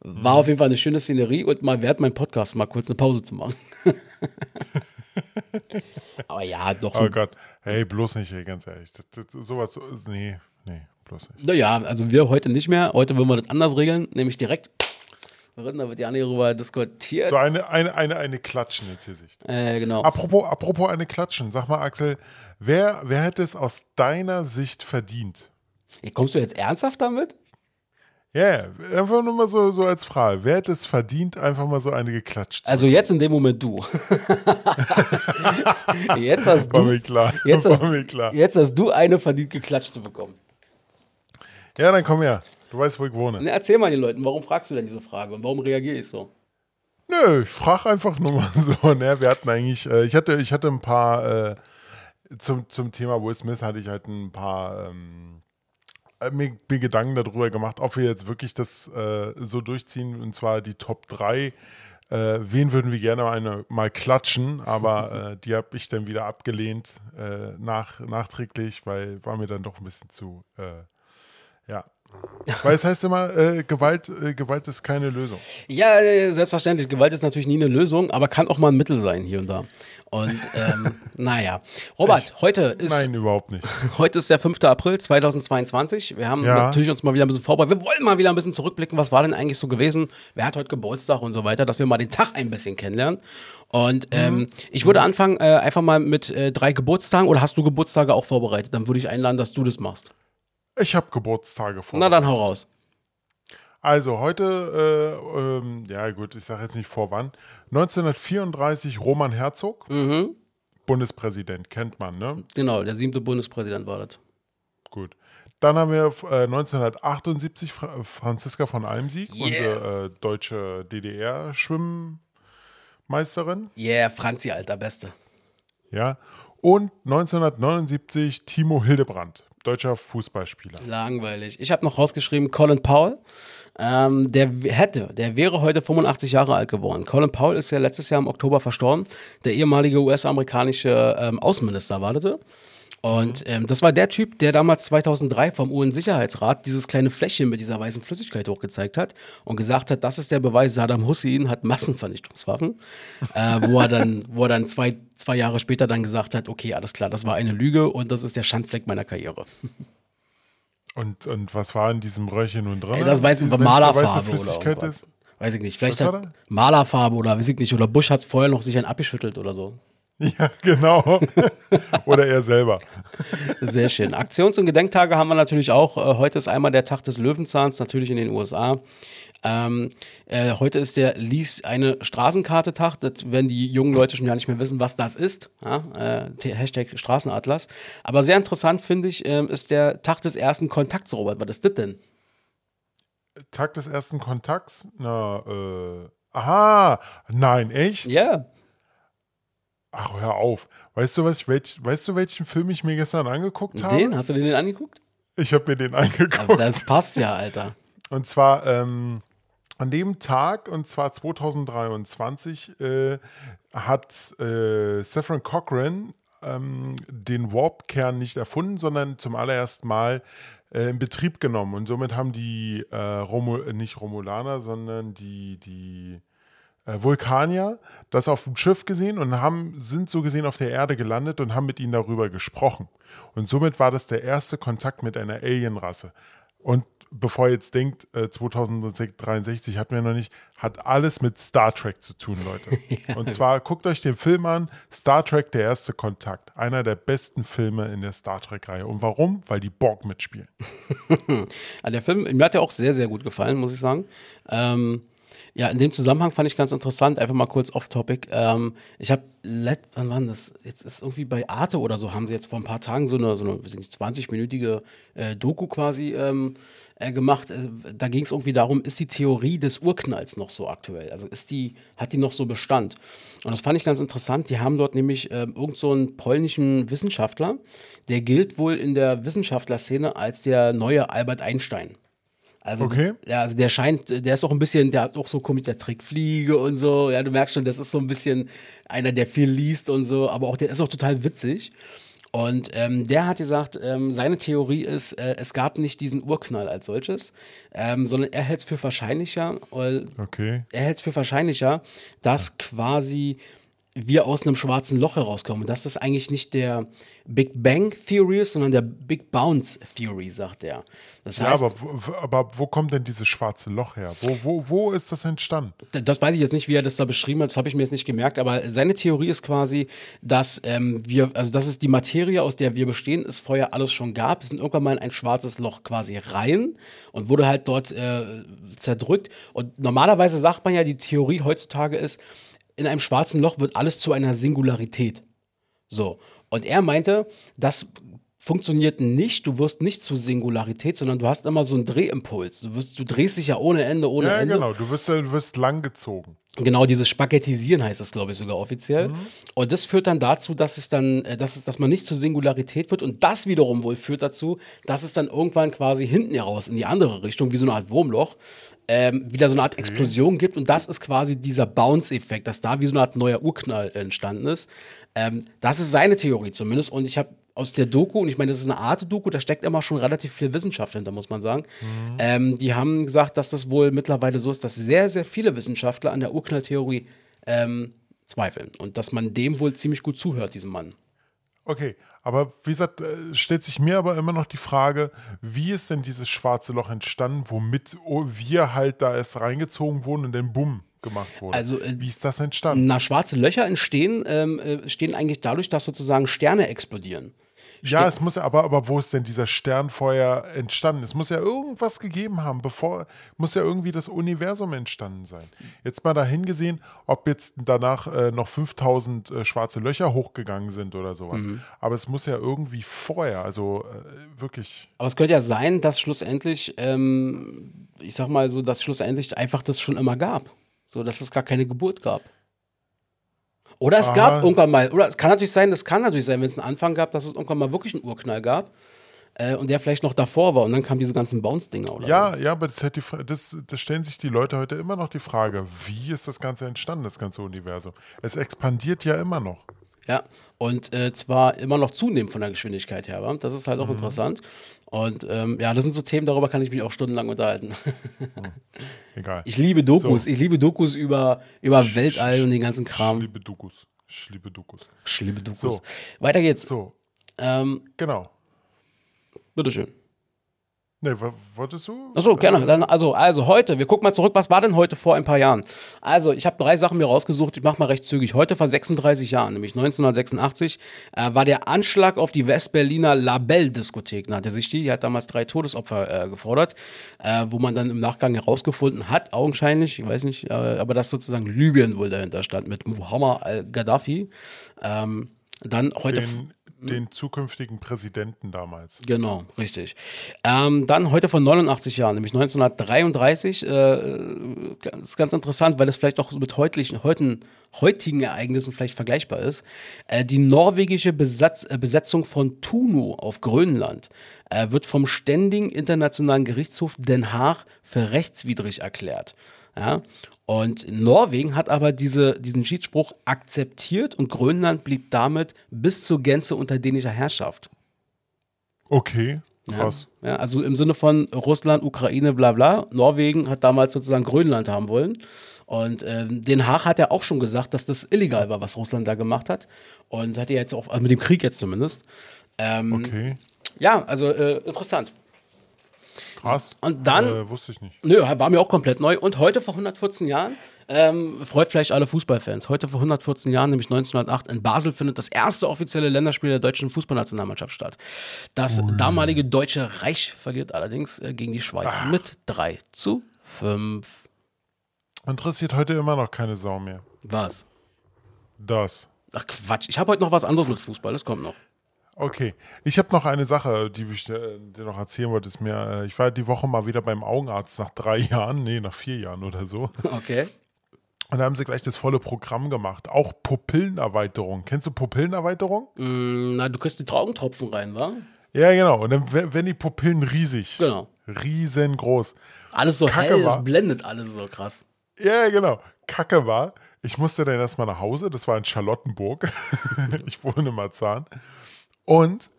War auf jeden Fall eine schöne Szenerie und mal wert, mein Podcast mal kurz eine Pause zu machen. <laughs> aber ja, doch so. Oh Gott. Hey, bloß nicht, ey, ganz ehrlich. Das, das, sowas, so- nee, nee, bloß nicht. Naja, also wir heute nicht mehr. Heute wollen wir das anders regeln, nämlich direkt. Da wird ja nicht darüber diskutiert. So eine, eine, eine, eine Klatschen ins Gesicht. Äh, genau. Apropos, apropos eine Klatschen. Sag mal, Axel, wer, wer hätte es aus deiner Sicht verdient? Kommst du jetzt ernsthaft damit? Ja, yeah, einfach nur mal so, so als Frage. Wer hätte es verdient, einfach mal so eine geklatscht zu Also jetzt in dem Moment du. <laughs> jetzt hast War du, mir klar. Jetzt War hast, mir klar. jetzt hast du eine verdient geklatscht zu bekommen. Ja, dann komm her. Du weißt, wo ich wohne. Na, erzähl mal den Leuten, warum fragst du denn diese Frage und warum reagiere ich so? Nö, ich frage einfach nur mal <laughs> so. Ne? Wir hatten eigentlich, äh, ich, hatte, ich hatte ein paar, äh, zum, zum Thema Will Smith hatte ich halt ein paar, ähm, äh, mir, mir Gedanken darüber gemacht, ob wir jetzt wirklich das äh, so durchziehen, und zwar die Top 3. Äh, wen würden wir gerne mal, eine, mal klatschen, aber äh, die habe ich dann wieder abgelehnt, äh, nach, nachträglich, weil war mir dann doch ein bisschen zu, äh. Weil es heißt immer, äh, Gewalt, äh, Gewalt ist keine Lösung. Ja, äh, selbstverständlich. Gewalt ist natürlich nie eine Lösung, aber kann auch mal ein Mittel sein hier und da. Und ähm, <laughs> naja. Robert, heute ist Nein, überhaupt nicht. <laughs> Heute ist der 5. April 2022. Wir haben Ja. natürlich uns mal wieder ein bisschen vorbereitet. Wir wollen mal wieder ein bisschen zurückblicken. Was war denn eigentlich so gewesen? Wer hat heute Geburtstag und so weiter, dass wir mal den Tag ein bisschen kennenlernen. Und ähm, ich würde anfangen äh, einfach mal mit äh, drei Geburtstagen. Oder hast du Geburtstage auch vorbereitet? Dann würde ich einladen, dass du das machst. Ich habe Geburtstage vor. Na dann hau raus. Also heute, äh, ähm, ja gut, ich sage jetzt nicht vor wann. 1934 Roman Herzog, Mhm. Bundespräsident, kennt man, ne? Genau, der siebte Bundespräsident war das. Gut. Dann haben wir äh, 1978 Fra Franziska von Almsieg, Yes. unsere äh, deutsche DDR-Schwimmmeisterin. Yeah, Franzi, alter Beste. Ja. Und 1979 Timo Hildebrand, deutscher Fußballspieler. Langweilig. Ich habe noch rausgeschrieben, Colin Powell. Ähm, der hätte, der wäre heute 85 Jahre alt geworden. Colin Powell ist ja letztes Jahr im Oktober verstorben. Der ehemalige US-amerikanische ähm, Außenminister wartete. Und ähm, das war der Typ, der damals 2003 vom UN-Sicherheitsrat dieses kleine Fläschchen mit dieser weißen Flüssigkeit hochgezeigt hat und gesagt hat, das ist der Beweis, Saddam Hussein hat Massenvernichtungswaffen. äh, wo er dann, wo er dann zwei, zwei Jahre später dann gesagt hat, okay, alles klar, das war eine Lüge und das ist der Schandfleck meiner Karriere. Und, und was war in diesem Röhrchen nun drin? Ey, das weiß ich, Malerfarbe oder Flüssigkeit irgendwas. ist? Weiß ich nicht. Vielleicht hat? Malerfarbe oder weiß ich nicht. Oder Bush hat es vorher noch sich ein abgeschüttelt oder so. <laughs> Ja, genau. <laughs> Oder er selber. Sehr schön. Aktions- und Gedenktage haben wir natürlich auch. Äh, heute ist einmal der Tag des Löwenzahns, natürlich in den USA. Ähm, äh, heute ist der Lies eine Straßenkarte-Tag. Das werden die jungen Leute schon gar nicht mehr wissen, was das ist. Ja? Äh, Hashtag Straßenatlas. Aber sehr interessant finde ich, ähm, ist der Tag des ersten Kontakts, Robert. Was ist das denn? Tag des ersten Kontakts? Na, äh. Aha! Nein, echt? Ja. Ach, hör auf. Weißt du, was welch, weißt du, welchen Film ich mir gestern angeguckt habe? Den? Hast du den angeguckt? Ich habe mir den angeguckt. Also das passt ja, Alter. Und zwar ähm, an dem Tag, und zwar 2023, äh, hat äh, Saffron Cochran ähm, den Warp-Kern nicht erfunden, sondern zum allerersten Mal äh, in Betrieb genommen. Und somit haben die äh, Romu äh, nicht Romulaner, sondern die, die Vulkanier das auf dem Schiff gesehen und haben, sind so gesehen auf der Erde gelandet und haben mit ihnen darüber gesprochen. Und somit war das der erste Kontakt mit einer Alienrasse. Und bevor ihr jetzt denkt, äh, 2063 hatten wir noch nicht, hat alles mit Star Trek zu tun, Leute. <laughs> Und zwar guckt euch den Film an, Star Trek, der erste Kontakt. Einer der besten Filme in der Star Trek-Reihe. Und warum? Weil die Borg mitspielen. <laughs> Ah, der Film, mir hat ja auch sehr, sehr gut gefallen, muss ich sagen. Ähm, ja, in dem Zusammenhang fand ich ganz interessant, einfach mal kurz off-topic. Ähm, ich habe, wann war das? Jetzt ist irgendwie bei Arte oder so, haben sie jetzt vor ein paar Tagen so eine, so eine 20-minütige äh, Doku quasi ähm, äh, gemacht. Äh, da ging es irgendwie darum, ist die Theorie des Urknalls noch so aktuell? Also ist die, hat die noch so Bestand? Und das fand ich ganz interessant. Die haben dort nämlich äh, irgend so einen polnischen Wissenschaftler, der gilt wohl in der Wissenschaftlerszene als der neue Albert Einstein. Also, Okay. ja, also der scheint, der ist auch ein bisschen, der hat auch so mit der Trickfliege und so. Ja, du merkst schon, das ist so ein bisschen einer, der viel liest und so, aber auch der ist auch total witzig. Und ähm, der hat gesagt, ähm, seine Theorie ist, äh, es gab nicht diesen Urknall als solches, ähm, sondern er hält es für wahrscheinlicher, äh, Okay. er hält es für wahrscheinlicher, dass quasi wir aus einem schwarzen Loch herauskommen. Dass das eigentlich nicht der Big Bang Theory ist, sondern der Big Bounce Theory, sagt er. Das Ja, heißt, aber, wo- aber wo kommt denn dieses schwarze Loch her? Wo, wo, wo ist das entstanden? das weiß ich jetzt nicht, wie er das da beschrieben hat, das habe ich mir jetzt nicht gemerkt, aber seine Theorie ist quasi, dass ähm, wir, also dass es die Materie, aus der wir bestehen, es vorher alles schon gab. Es sind irgendwann mal in ein schwarzes Loch quasi rein und wurde halt dort äh, zerdrückt. Und normalerweise sagt man ja, die Theorie heutzutage ist, in einem schwarzen Loch wird alles zu einer Singularität. So. Und er meinte, das funktioniert nicht, du wirst nicht zu Singularität, sondern du hast immer so einen Drehimpuls. Du, wirst, du drehst dich ja ohne Ende, ohne Ja, Ende. genau. Du wirst, ja- du wirst langgezogen. Genau, dieses Spaghettisieren heißt es, glaube ich, sogar offiziell. Und das führt dann dazu, dass es dann, äh, dass, es, dass man nicht zur Singularität wird. Und das wiederum wohl führt dazu, dass es dann irgendwann quasi hinten heraus in die andere Richtung, wie so eine Art Wurmloch, ähm, wieder so eine Art Explosion gibt. Und das ist quasi dieser Bounce-Effekt, dass da wie so eine Art neuer Urknall entstanden ist. Ähm, das ist seine Theorie zumindest. Und ich habe aus der Doku, und ich meine, das ist eine Art Doku, da steckt immer schon relativ viel Wissenschaft hinter, muss man sagen. Ähm, die haben gesagt, dass das wohl mittlerweile so ist, dass sehr, sehr viele Wissenschaftler an der Urknalltheorie ähm, zweifeln. Und dass man dem wohl ziemlich gut zuhört, diesem Mann. Okay, aber wie gesagt, äh, stellt sich mir aber immer noch die Frage, wie ist denn dieses schwarze Loch entstanden, womit wir halt da erst reingezogen wurden und dann bumm gemacht wurde? Also, äh, wie ist das entstanden? Na, schwarze Löcher entstehen, ähm, äh, entstehen eigentlich dadurch, dass sozusagen Sterne explodieren. Ja, es muss ja, aber, aber wo ist denn dieser Stern vorher entstanden? Es muss ja irgendwas gegeben haben, bevor, muss ja irgendwie das Universum entstanden sein. Jetzt mal dahin gesehen, ob jetzt danach äh, noch 5000 äh, schwarze Löcher hochgegangen sind oder sowas. Mhm. Aber es muss ja irgendwie vorher, also äh, wirklich. Aber es könnte ja sein, dass schlussendlich, ähm, ich sag mal so, dass schlussendlich einfach das schon immer gab. So, dass es gar keine Geburt gab. Oder es Aha. gab irgendwann mal, oder es kann natürlich sein, es kann natürlich sein, wenn es einen Anfang gab, dass es irgendwann mal wirklich einen Urknall gab. Äh, und der vielleicht noch davor war und dann kamen diese ganzen Bounce-Dinger, oder? Ja, ja, aber das, das, das stellen sich die Leute heute immer noch die Frage, wie ist das Ganze entstanden, das ganze Universum? Es expandiert ja immer noch. Ja, und äh, zwar immer noch zunehmend von der Geschwindigkeit her, wa? das ist halt auch Mhm. interessant. Und ähm, ja, das sind so Themen, darüber kann ich mich auch stundenlang unterhalten. Egal. Ich liebe Dokus, So. ich liebe Dokus über, über Weltall und den ganzen Kram. Schliebe Dukus. Schliebe Dukus. Ich liebe Dokus. So. Weiter geht's. So, Ähm, genau. bitteschön. Ne, wa- wolltest du? Achso, gerne. Dann, also, also heute, wir gucken mal zurück, was war denn heute vor ein paar Jahren? Also, ich habe drei Sachen mir rausgesucht, ich mache mal recht zügig. Heute vor 36 Jahren, nämlich 1986, äh, war der Anschlag auf die Westberliner Labelle-Diskothek, nannte sich die. Die hat damals drei Todesopfer äh, gefordert, äh, wo man dann im Nachgang herausgefunden hat, augenscheinlich, ich weiß nicht, äh, aber dass sozusagen Libyen wohl dahinter stand mit Muammar al-Gaddafi. Ähm, dann heute. Den, den zukünftigen Präsidenten damals. Genau, richtig. Ähm, dann heute vor 89 Jahren, nämlich 1933, äh, das ist ganz interessant, weil es vielleicht auch mit heutlichen, heutigen, heutigen Ereignissen vielleicht vergleichbar ist. Äh, die norwegische Besatz, äh, Besetzung von Tuno auf Grönland äh, wird vom Ständigen Internationalen Gerichtshof Den Haag für rechtswidrig erklärt. Ja? Und Norwegen hat aber diese, diesen Schiedsspruch akzeptiert und Grönland blieb damit bis zur Gänze unter dänischer Herrschaft. Okay, krass. Ja, ja, also im Sinne von Russland, Ukraine, bla bla. Norwegen hat damals sozusagen Grönland haben wollen. Und ähm, Den Haag hat ja auch schon gesagt, dass das illegal war, was Russland da gemacht hat. Und hat ja jetzt auch, also mit dem Krieg jetzt zumindest. Ähm, Okay, Ja, also äh, interessant. Krass. Und dann- Äh, wusste ich nicht. Nö, war mir auch komplett neu. Und heute vor 114 Jahren, ähm, freut vielleicht alle Fußballfans, heute vor 114 Jahren, nämlich 1908, in Basel findet das erste offizielle Länderspiel der deutschen Fußballnationalmannschaft statt. Das damalige Deutsche Reich verliert allerdings äh, gegen die Schweiz mit 3 zu 5. Interessiert heute immer noch keine Sau mehr. Was? Das. Ach Quatsch, ich habe heute noch was anderes mit Fußball, das kommt noch. Okay, ich habe noch eine Sache, die ich äh, dir noch erzählen wollte. Ist mir, äh, ich war die Woche mal wieder beim Augenarzt nach drei <laughs> Jahren, nee, nach vier Jahren oder so. Okay. Und da haben sie gleich das volle Programm gemacht. Auch Pupillenerweiterung. Kennst du Pupillenerweiterung? Mm, na, du kriegst die Augentropfen rein, wa? Ja, genau. Und dann we- werden die Pupillen riesig. Genau. Riesengroß. Alles so Kacke hell, war. es blendet alles so krass. Ja, genau. Kacke war, ich musste dann erstmal nach Hause. Das war in Charlottenburg. <laughs> ich wohne in Marzahn. Und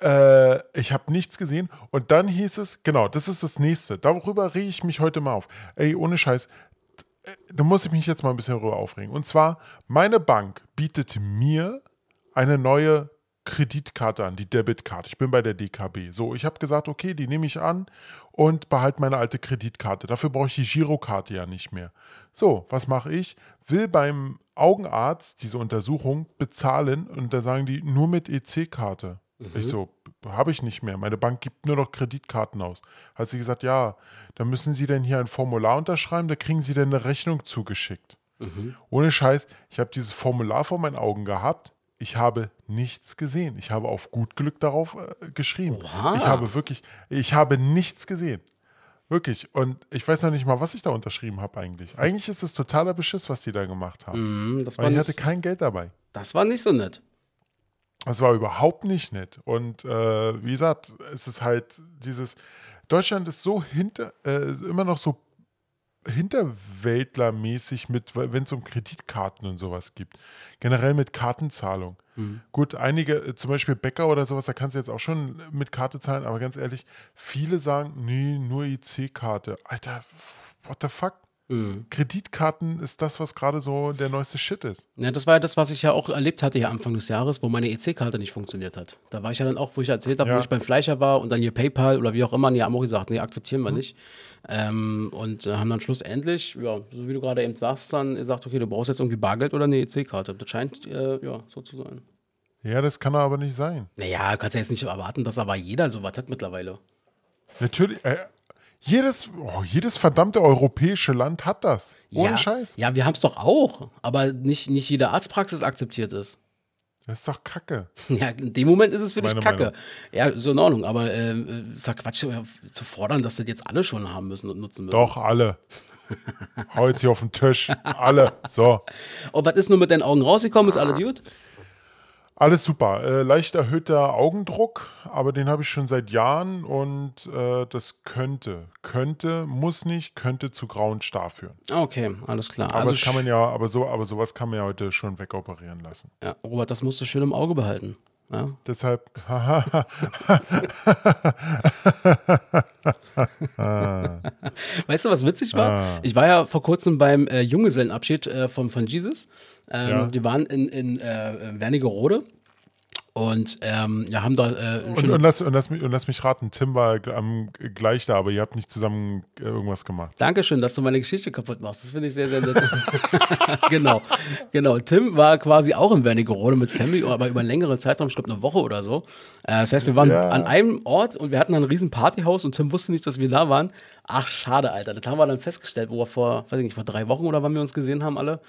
äh, ich habe nichts gesehen. Und dann hieß es, genau, das ist das nächste. Darüber rege ich mich heute mal auf. Ey, ohne Scheiß. Da muss ich mich jetzt mal ein bisschen darüber aufregen. Und zwar, meine Bank bietet mir eine neue Kreditkarte an, die Debitkarte. Ich bin bei der DKB. So, ich habe gesagt, okay, die nehme ich an und behalte meine alte Kreditkarte. Dafür brauche ich die Girokarte ja nicht mehr. So, was mache ich? Will beim Augenarzt diese Untersuchung bezahlen und da sagen die nur mit EC-Karte. Ich so, habe ich nicht mehr. Meine Bank gibt nur noch Kreditkarten aus. Hat sie gesagt, ja, dann müssen Sie denn hier ein Formular unterschreiben, da kriegen Sie dann eine Rechnung zugeschickt. Ohne Scheiß, ich habe dieses Formular vor meinen Augen gehabt. Ich habe nichts gesehen. Ich habe auf gut Glück darauf äh, geschrieben. Oha. Ich habe wirklich, ich habe nichts gesehen. Wirklich. Und ich weiß noch nicht mal, was ich da unterschrieben habe eigentlich. Eigentlich ist es totaler Beschiss, was die da gemacht haben. Mm, das, Weil ich nicht, hatte kein Geld dabei. das war nicht so nett. Das war überhaupt nicht nett. Und äh, wie gesagt, es ist halt dieses. Deutschland ist so hinter, äh, immer noch so hinterwäldlermäßig mit, wenn es um Kreditkarten und sowas gibt. Generell mit Kartenzahlung. Gut, einige, äh, zum Beispiel Bäcker oder sowas, da kannst du jetzt auch schon mit Karte zahlen, aber ganz ehrlich, viele sagen, nee, nur IC-Karte. Alter, what the fuck? Kreditkarten ist das, was gerade so der neueste Shit ist. Ja, das war ja das, was ich ja auch erlebt hatte hier Anfang des Jahres, wo meine EC-Karte nicht funktioniert hat. Da war ich ja dann auch, wo ich erzählt habe, Ja. wo ich beim Fleischer war und dann hier PayPal oder wie auch immer, die haben auch gesagt, nee, akzeptieren wir nicht. Ähm, und äh, haben dann schlussendlich, ja, so wie du gerade eben sagst, dann gesagt, okay, du brauchst jetzt irgendwie Bargeld oder eine EC-Karte. Das scheint, äh, ja, so zu sein. Ja, das kann aber nicht sein. Naja, kannst ja jetzt nicht erwarten, dass aber jeder sowas hat mittlerweile. Natürlich, äh, jedes, oh, jedes verdammte europäische Land hat das. Ohne ja, Scheiß. Ja, wir haben es doch auch, aber nicht, nicht jede Arztpraxis akzeptiert ist. Das ist doch Kacke. <laughs> Ja, in dem Moment ist es für dich kacke. Meinung. Ja, ist in Ordnung, aber äh, ist ja Quatsch zu fordern, dass das jetzt alle schon haben müssen und nutzen müssen. Doch, alle. Hau jetzt hier auf den Tisch. Alle. So. <laughs> Und was ist nur mit deinen Augen rausgekommen? Ist alles gut? Alles super. Äh, leicht erhöhter Augendruck, aber den habe ich schon seit Jahren und äh, das könnte, könnte, muss nicht, könnte zu grauen Star führen. Okay, alles klar. Aber also das kann man ja, aber so, aber sowas kann man ja heute schon wegoperieren lassen. ja, Robert, das musst du schön im Auge behalten. Ja? Deshalb, <laughs> Weißt du, was witzig war? Ah. Ich war ja vor kurzem beim äh, Junggesellenabschied äh, von, von Jesus. Ähm, Ja. Wir waren in, in äh, Wernigerode und ähm, ja, haben da äh, und, und, lass, und, lass mich, und lass mich raten, Tim war am, gleich da, aber ihr habt nicht zusammen äh, irgendwas gemacht. Dankeschön, dass du meine Geschichte kaputt machst. Das finde ich sehr, sehr nett. <laughs> genau, genau. Tim war quasi auch in Wernigerode mit Family, aber über einen längeren Zeitraum, ich glaube eine Woche oder so. Äh, das heißt, wir waren Ja. an einem Ort und wir hatten ein riesen Partyhaus und Tim wusste nicht, dass wir da waren. Ach, schade, Alter. Das haben wir dann festgestellt, wo wir vor, weiß ich nicht, vor drei Wochen oder wann wir uns gesehen haben alle.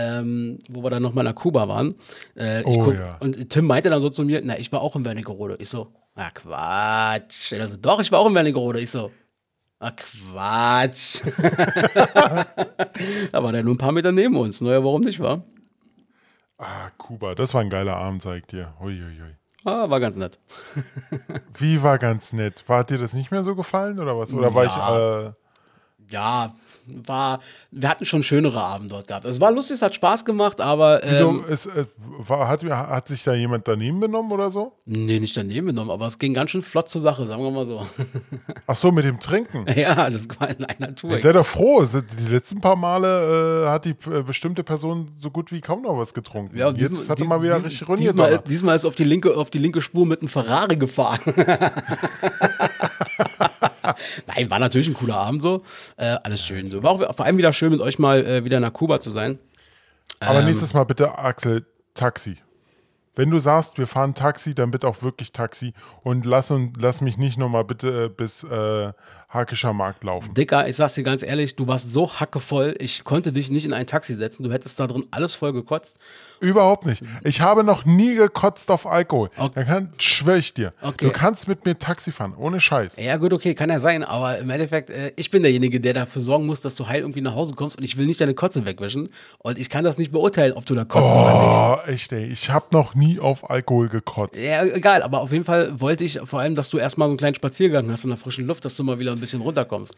Ähm, wo wir dann nochmal nach Kuba waren. Äh, Oh, guck, ja. Und Tim meinte dann so zu mir, na, ich war auch in Wernigerode. Ich so, na Quatsch. Also, doch, ich war auch in Wernigerode. Ich so, Ach, Quatsch. <laughs> da war der nur ein paar Meter neben uns. Naja, warum nicht, wa? Ah, Kuba, das war ein geiler Abend, sag ich dir. Uiuiui. Ah, war ganz nett. Wie war ganz nett? War dir das nicht mehr so gefallen oder was? Oder war ich. Äh, Ja, war, wir hatten schon schönere Abende dort gehabt. Es war lustig, es hat Spaß gemacht, aber wieso, ähm, ist, äh, war, hat, hat sich da jemand daneben benommen oder so? nee, nicht daneben genommen, aber es ging ganz schön flott zur Sache, sagen wir mal so. Ach so, mit dem Trinken. <laughs> ja, das war in einer Tour. Seid doch froh. Die letzten paar Male äh, hat die äh, bestimmte Person so gut wie kaum noch was getrunken. Ja, und Jetzt diesmal- hat er dies- mal wieder dies- richtig Runde diesmal, gedonnert. diesmal ist auf die linke, auf die linke Spur mit einem Ferrari gefahren. <laughs> <laughs> Nein, war natürlich ein cooler Abend so. Äh, alles schön so. War auch vor allem wieder schön, mit euch mal äh, wieder nach Kuba zu sein. Aber Ähm, nächstes Mal bitte, Axel, Taxi. Wenn du sagst, wir fahren Taxi, dann bitte auch wirklich Taxi und lass, und, lass mich nicht nochmal bitte äh, bis äh, Hakischer Markt laufen. Dicker, ich sag's dir ganz ehrlich, du warst so hackevoll, ich konnte dich nicht in ein Taxi setzen. Du hättest da drin alles voll gekotzt. Überhaupt nicht. Ich habe noch nie gekotzt auf Alkohol. Okay. Dann kann, schwör ich dir. Okay. Du kannst mit mir Taxi fahren, ohne Scheiß. Ja, gut, okay, kann ja sein, aber im Endeffekt, äh, ich bin derjenige, der dafür sorgen muss, dass du heil irgendwie nach Hause kommst und ich will nicht deine Kotze wegwischen. Und ich kann das nicht beurteilen, ob du da kotzt oder Oh, echt ey. Ich habe noch nie auf Alkohol gekotzt. nicht. Ja, egal, aber auf jeden Fall wollte ich vor allem, dass du erstmal so einen kleinen Spaziergang hast in der frischen Luft, dass du mal wieder ein bisschen runterkommst.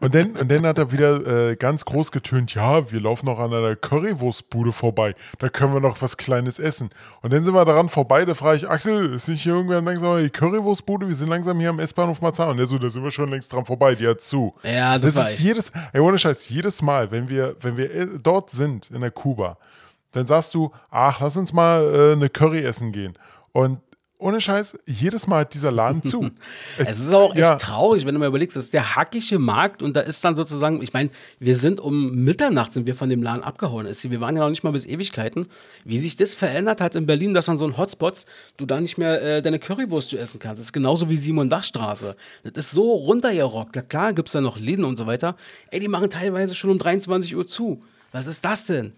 Und dann, und dann hat er wieder äh, ganz groß getönt, ja, wir laufen noch an einer Currywurstbude vorbei. Da können wir noch was Kleines essen. Und dann sind wir daran vorbei, da frage ich, Axel, ist nicht hier irgendwann langsam die Currywurstbude? Wir sind langsam hier am S-Bahnhof Marzahn. Und der so, da sind wir schon längst dran vorbei, die hat zu. Ja, das das war ist ich. jedes, ey, ohne Scheiß, jedes Mal, wenn wir, wenn wir äh, dort sind, in der Kuba, dann sagst du, ach, lass uns mal äh, eine Curry essen gehen. Und ohne Scheiß, jedes Mal hat dieser Laden zu. <laughs> Es ist auch echt Ja. traurig, wenn du mal überlegst, das ist der hackige Markt und da ist dann sozusagen, ich meine, wir sind um Mitternacht sind wir von dem Laden abgehauen. Wir waren ja noch nicht mal bis Ewigkeiten. Wie sich das verändert hat in Berlin, dass an so einen Hotspots du da nicht mehr äh, deine Currywurst essen kannst. Das ist genauso wie Simon Dachstraße. Das ist so runtergerockt. Ja, klar gibt es da noch Läden und so weiter. Ey, die machen teilweise schon um 23 Uhr zu. Was ist das denn?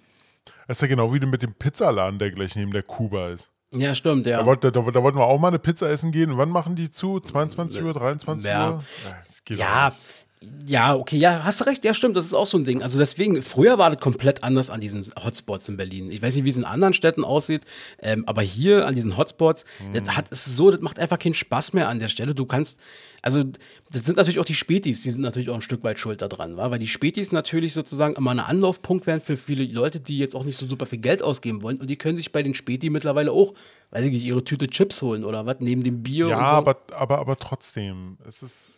Das ist ja genau wie mit dem Pizzaladen, der gleich neben der Kuba ist. Ja, stimmt, ja. Da, wollte, da, da wollten wir auch mal eine Pizza essen gehen. Wann machen die zu? 22 Uhr, 23 Ja. Uhr? Ja, nicht. ja, okay, ja, hast du recht, ja, stimmt, das ist auch so ein Ding. Also deswegen, früher war das komplett anders an diesen Hotspots in Berlin. Ich weiß nicht, wie es in anderen Städten aussieht, ähm, aber hier an diesen Hotspots, das hat es so, das macht einfach keinen Spaß mehr an der Stelle. Du kannst, also das sind natürlich auch die Spätis, die sind natürlich auch ein Stück weit schuld daran, wa? weil die Spätis natürlich sozusagen immer ein Anlaufpunkt werden für viele Leute, die jetzt auch nicht so super viel Geld ausgeben wollen und die können sich bei den Späti mittlerweile auch, weiß ich nicht, ihre Tüte Chips holen oder was, neben dem Bier Ja, und so. aber, aber, aber trotzdem. Es ist.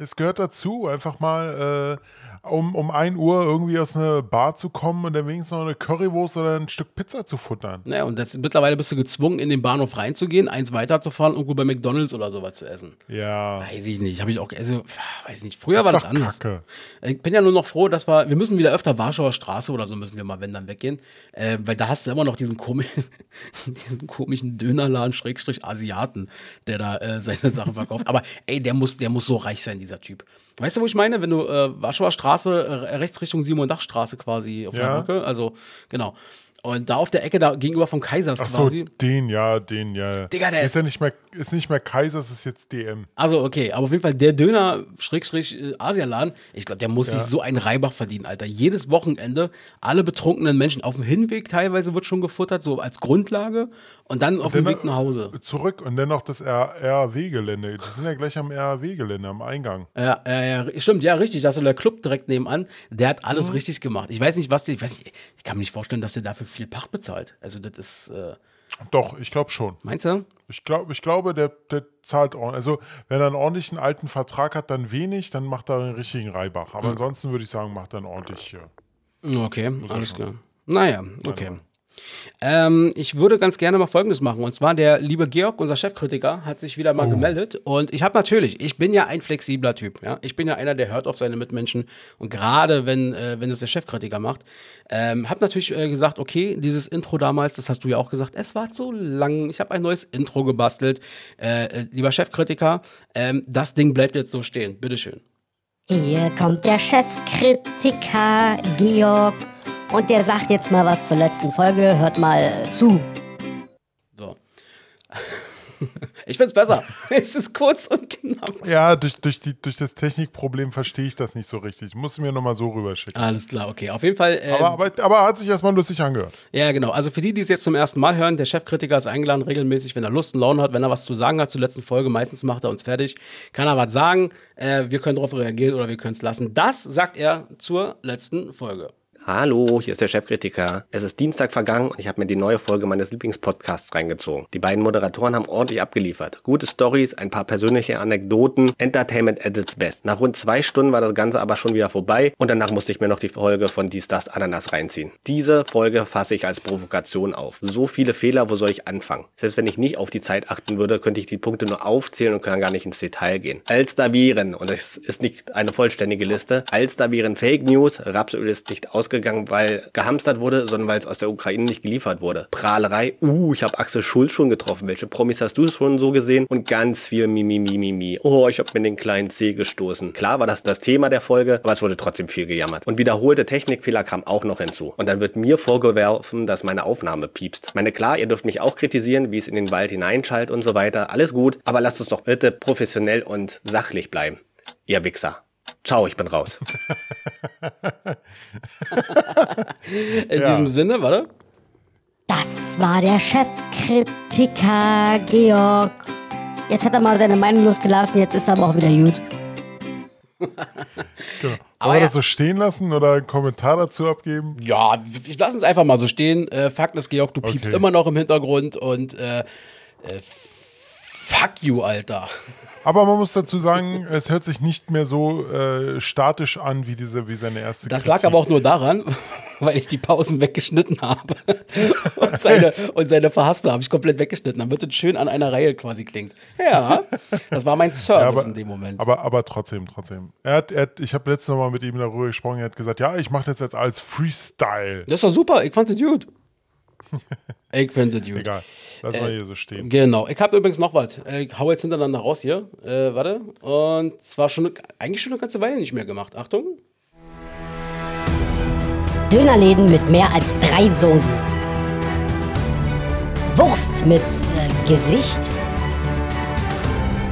Es gehört dazu, einfach mal äh, um, um 1 Uhr irgendwie aus einer Bar zu kommen und dann wenigstens noch eine Currywurst oder ein Stück Pizza zu futtern. Naja, und das, mittlerweile bist du gezwungen, in den Bahnhof reinzugehen, eins weiterzufahren, irgendwo bei McDonalds oder sowas zu essen. Ja. Weiß ich nicht, habe ich auch, also, weiß nicht, früher war das anders. Kacke. Ich bin ja nur noch froh, dass wir, wir müssen wieder öfter Warschauer Straße oder so müssen wir mal, wenn dann weggehen, äh, weil da hast du immer noch diesen komischen, <laughs> diesen komischen Dönerladen, Schrägstrich Asiaten, der da äh, seine Sachen verkauft. Aber ey, der muss, der muss so reich sein, dieser Typ. Weißt du, wo ich meine? Wenn du äh, Warschauer Straße, äh, rechts Richtung Simon Dachstraße quasi auf der Ja. Brücke, also genau. Und da auf der Ecke, da gegenüber vom Kaisers Ach so, quasi. den, ja, den, ja. Digga, der ist ist- ja nicht mehr, ist nicht mehr Kaisers, ist jetzt DM. Also, okay, aber auf jeden Fall der Döner, Schrägstrich, äh, Asialaden, ich glaube, der muss sich so einen Reibach verdienen, Alter. Jedes Wochenende, alle betrunkenen Menschen auf dem Hinweg teilweise wird schon gefuttert, so als Grundlage und dann auf dem Weg nach Hause. Zurück und dann noch das RAW-Gelände. Die sind ja gleich am RAW-Gelände, am Eingang. Ja, ja, ja, stimmt, ja, richtig. Da ist so der Club direkt nebenan. Der hat alles Mhm. richtig gemacht. Ich weiß nicht, was die, ich weiß nicht, ich kann mir nicht vorstellen, dass der dafür viel Pacht bezahlt. Also, das ist, äh, Doch, ich glaube schon. meinst du? Ich, glaub, ich glaube, der, der zahlt ordentlich. Also, wenn er einen ordentlichen alten Vertrag hat, dann wenig, dann macht er einen richtigen Reibach. Mhm. Aber ansonsten würde ich sagen, macht er einen ordentlich. Äh, Okay, alles klar. Naja, okay. Ähm, ich würde ganz gerne mal Folgendes machen. Und zwar der liebe Georg, unser Chefkritiker, hat sich wieder mal Oh. gemeldet. Und ich habe natürlich, ich bin ja ein flexibler Typ. Ja? Ich bin ja einer, der hört auf seine Mitmenschen. Und gerade wenn, äh, wenn es der Chefkritiker macht, ähm, habe natürlich äh, gesagt, okay, dieses Intro damals, das hast du ja auch gesagt, es war zu lang. Ich habe ein neues Intro gebastelt. Äh, äh, lieber Chefkritiker, ähm, das Ding bleibt jetzt so stehen. Bitteschön. Hier kommt der Chefkritiker Georg und der sagt jetzt mal was zur letzten Folge. Hört mal zu. So. <laughs> Ich find's besser. <laughs> es ist kurz und knapp. Ja, durch, durch, die, durch das Technikproblem verstehe ich das nicht so richtig. Muss mir nochmal so rüberschicken. Alles klar, okay. Auf jeden Fall. ähm, Aber, aber, aber hat sich erstmal lustig angehört. Ja, genau. Also für die, die es jetzt zum ersten Mal hören, der Chefkritiker ist eingeladen regelmäßig, wenn er Lust und Laune hat, wenn er was zu sagen hat zur letzten Folge. Meistens macht er uns fertig. Kann er was sagen. Äh, wir können darauf reagieren oder wir können es lassen. Das sagt er zur letzten Folge. Hallo, hier ist der Chefkritiker. Es ist Dienstag vergangen und ich habe mir die neue Folge meines Lieblingspodcasts reingezogen. Die beiden Moderatoren haben ordentlich abgeliefert. Gute Stories, ein paar persönliche Anekdoten, Entertainment at its best. Nach rund zwei Stunden war das Ganze aber schon wieder vorbei und danach musste ich mir noch die Folge von Dies, Das, Ananas reinziehen. Diese Folge fasse ich als Provokation auf. So viele Fehler, wo soll ich anfangen? Selbst wenn ich nicht auf die Zeit achten würde, könnte ich die Punkte nur aufzählen und kann gar nicht ins Detail gehen. Alsterviren, und es ist nicht eine vollständige Liste, Alsterviren Fake News, Rapsöl ist nicht ausgegangen, weil gehamstert wurde, sondern weil es aus der Ukraine nicht geliefert wurde. Prahlerei, uh, ich habe Axel Schulz schon getroffen. Welche Promis hast du schon so gesehen? Und ganz viel Mimi, Mimi, Mimi. Oh, ich habe mir den kleinen C gestoßen. Klar war das das Thema der Folge, aber es wurde trotzdem viel gejammert. Und wiederholte Technikfehler kam auch noch hinzu. Und dann wird mir vorgeworfen, dass meine Aufnahme piepst. Meine klar, ihr dürft mich auch kritisieren, wie es in den Wald hineinschallt und so weiter. Alles gut, aber lasst uns doch bitte professionell und sachlich bleiben. Ihr Wichser. Ciao, ich bin raus. <laughs> In Ja. diesem Sinne, warte. Das war der Chefkritiker Georg. Jetzt hat er mal seine Meinung losgelassen, jetzt ist er aber auch wieder gut. <laughs> Genau. Aber wir ja- das so stehen lassen oder einen Kommentar dazu abgeben? Ja, ich lass uns einfach mal so stehen. Äh, Fakt ist, Georg, du piepst Okay. immer noch im Hintergrund und äh, äh, fuck you, Alter. Aber man muss dazu sagen, es hört sich nicht mehr so äh, statisch an wie diese, wie seine erste Das Kritik. lag aber auch nur daran, <laughs> weil ich die Pausen weggeschnitten habe. <laughs> Und seine, und seine Verhaspel habe ich komplett weggeschnitten, damit es schön an einer Reihe quasi klingt. Ja, das war mein Service Ja, aber, in dem Moment. aber, aber trotzdem, trotzdem. Er hat, er hat, ich habe letztes Mal mit ihm darüber gesprochen, er hat gesagt, ja, ich mache das jetzt als Freestyle. das doch super, ich fand das gut. Ich finde das gut. Egal, lass Äh, mal hier so stehen. Genau. Ich habe übrigens noch was. Äh, Ich hau jetzt hintereinander raus hier. Äh, warte. Und zwar schon eigentlich schon eine ganze Weile nicht mehr gemacht. Achtung. Dönerläden mit mehr als drei Soßen. Wurst mit äh, Gesicht.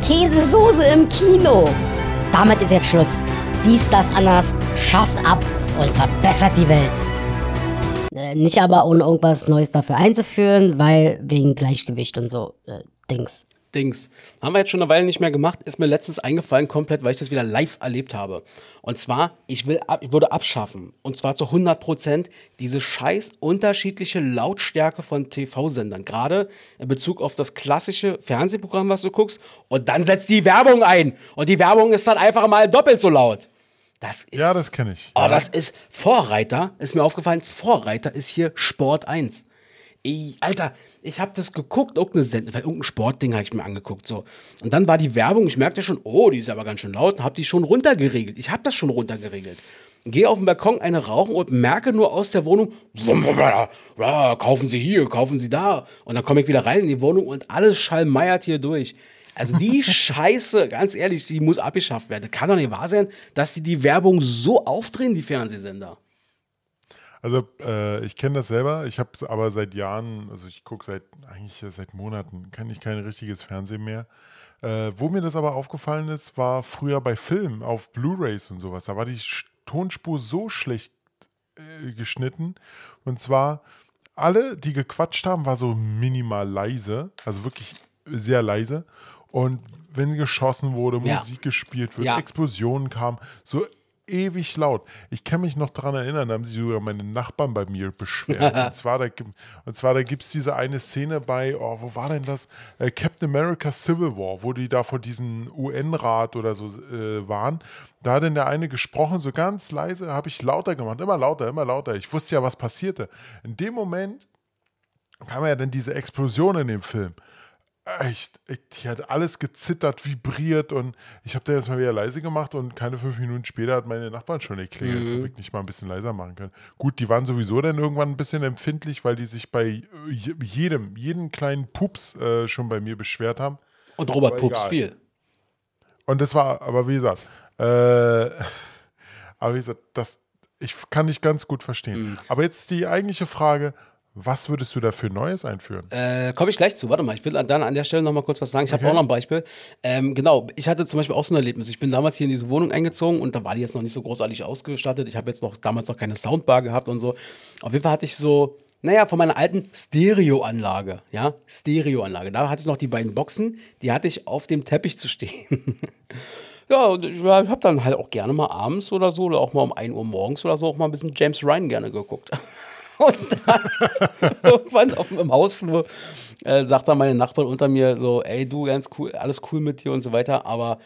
Käsesoße im Kino. Damit ist jetzt Schluss. Dies, das, anders schafft ab und verbessert die Welt. Äh, nicht aber ohne irgendwas Neues dafür einzuführen, weil wegen Gleichgewicht und so äh, Dings. Dings. Haben wir jetzt schon eine Weile nicht mehr gemacht. Ist mir letztens eingefallen, komplett, weil ich das wieder live erlebt habe. Und zwar, ich, will ab, ich würde abschaffen. Und zwar zu 100 Prozent diese scheiß unterschiedliche Lautstärke von TV-Sendern. Gerade in Bezug auf das klassische Fernsehprogramm, was du guckst. Und dann setzt die Werbung ein. Und die Werbung ist dann einfach mal doppelt so laut. Das ist. Ja, das kenne ich. Oh, das ist Vorreiter, ist mir aufgefallen, Vorreiter ist hier Sport 1. Ey, Alter, ich habe das geguckt, irgendeine Sendung, irgendein Sportding habe ich mir angeguckt, so. Und dann war die Werbung, ich merkte schon, oh, die ist aber ganz schön laut, und habe die schon runtergeregelt. Ich habe das schon runtergeregelt. Gehe auf den Balkon, eine rauchen und merke nur aus der Wohnung, ja, <laughs> kaufen Sie hier, kaufen Sie da. Und dann komme ich wieder rein in die Wohnung und alles schallmeiert hier durch. Also die <laughs> Scheiße, ganz ehrlich, die muss abgeschafft werden. Das kann doch nicht wahr sein, dass sie die Werbung so aufdrehen, die Fernsehsender. Also äh, ich kenne das selber, ich habe es aber seit Jahren, also ich gucke seit eigentlich seit Monaten, kenne ich kein richtiges Fernsehen mehr. Äh, wo mir das aber aufgefallen ist, war früher bei Filmen auf Blu-rays und sowas. Da war die Tonspur so schlecht äh, geschnitten. Und zwar alle, die gequatscht haben, war so minimal leise, also wirklich sehr leise. Und wenn geschossen wurde, Ja. Musik gespielt wird, Ja. Explosionen kamen, so ewig laut. Ich kann mich noch daran erinnern, da haben sich sogar meine Nachbarn bei mir beschwert. <laughs> und zwar, da, gibt- und zwar, da gibt es diese eine Szene bei, oh, wo war denn das? Äh, Captain America Civil War, wo die da vor diesem UN-Rat oder so äh, waren. Da hat denn der eine gesprochen, so ganz leise, habe ich lauter gemacht, immer lauter, immer lauter. Ich wusste ja, was passierte. In dem Moment kam ja dann diese Explosion in dem Film. Echt, ich, die hat alles gezittert, vibriert und ich habe da jetzt mal wieder leise gemacht und keine fünf Minuten später hat meine Nachbarn schon geklingelt. Habe ich nicht mal ein bisschen leiser machen können. Gut, die waren sowieso dann irgendwann ein bisschen empfindlich, weil die sich bei je- jedem, jeden kleinen Pups äh, schon bei mir beschwert haben. Und Robert Aber Pups egal. viel. Und das war, aber wie gesagt, äh, <laughs> aber wie gesagt, das, ich kann nicht ganz gut verstehen. Aber jetzt die eigentliche Frage, Was würdest du da für Neues einführen? Äh, Komme ich gleich zu. Warte mal, ich will dann an der Stelle noch mal kurz was sagen. Ich habe Okay. auch noch ein Beispiel. Ähm, genau, ich hatte zum Beispiel auch so ein Erlebnis. Ich bin damals hier in diese Wohnung eingezogen und da war die jetzt noch nicht so großartig ausgestattet. Ich habe jetzt noch damals noch keine Soundbar gehabt und so. Auf jeden Fall hatte ich so, naja, von meiner alten Stereoanlage, ja, Stereoanlage. Da hatte ich noch die beiden Boxen, die hatte ich auf dem Teppich zu stehen. <laughs> Ja, ich habe dann halt auch gerne mal abends oder so oder auch mal um 1 Uhr morgens oder so auch mal ein bisschen James Ryan gerne geguckt. <laughs> Und dann <laughs> irgendwann auf, im Hausflur äh, sagt dann meine Nachbarn unter mir so, ey du, ganz cool, alles cool mit dir und so weiter, aber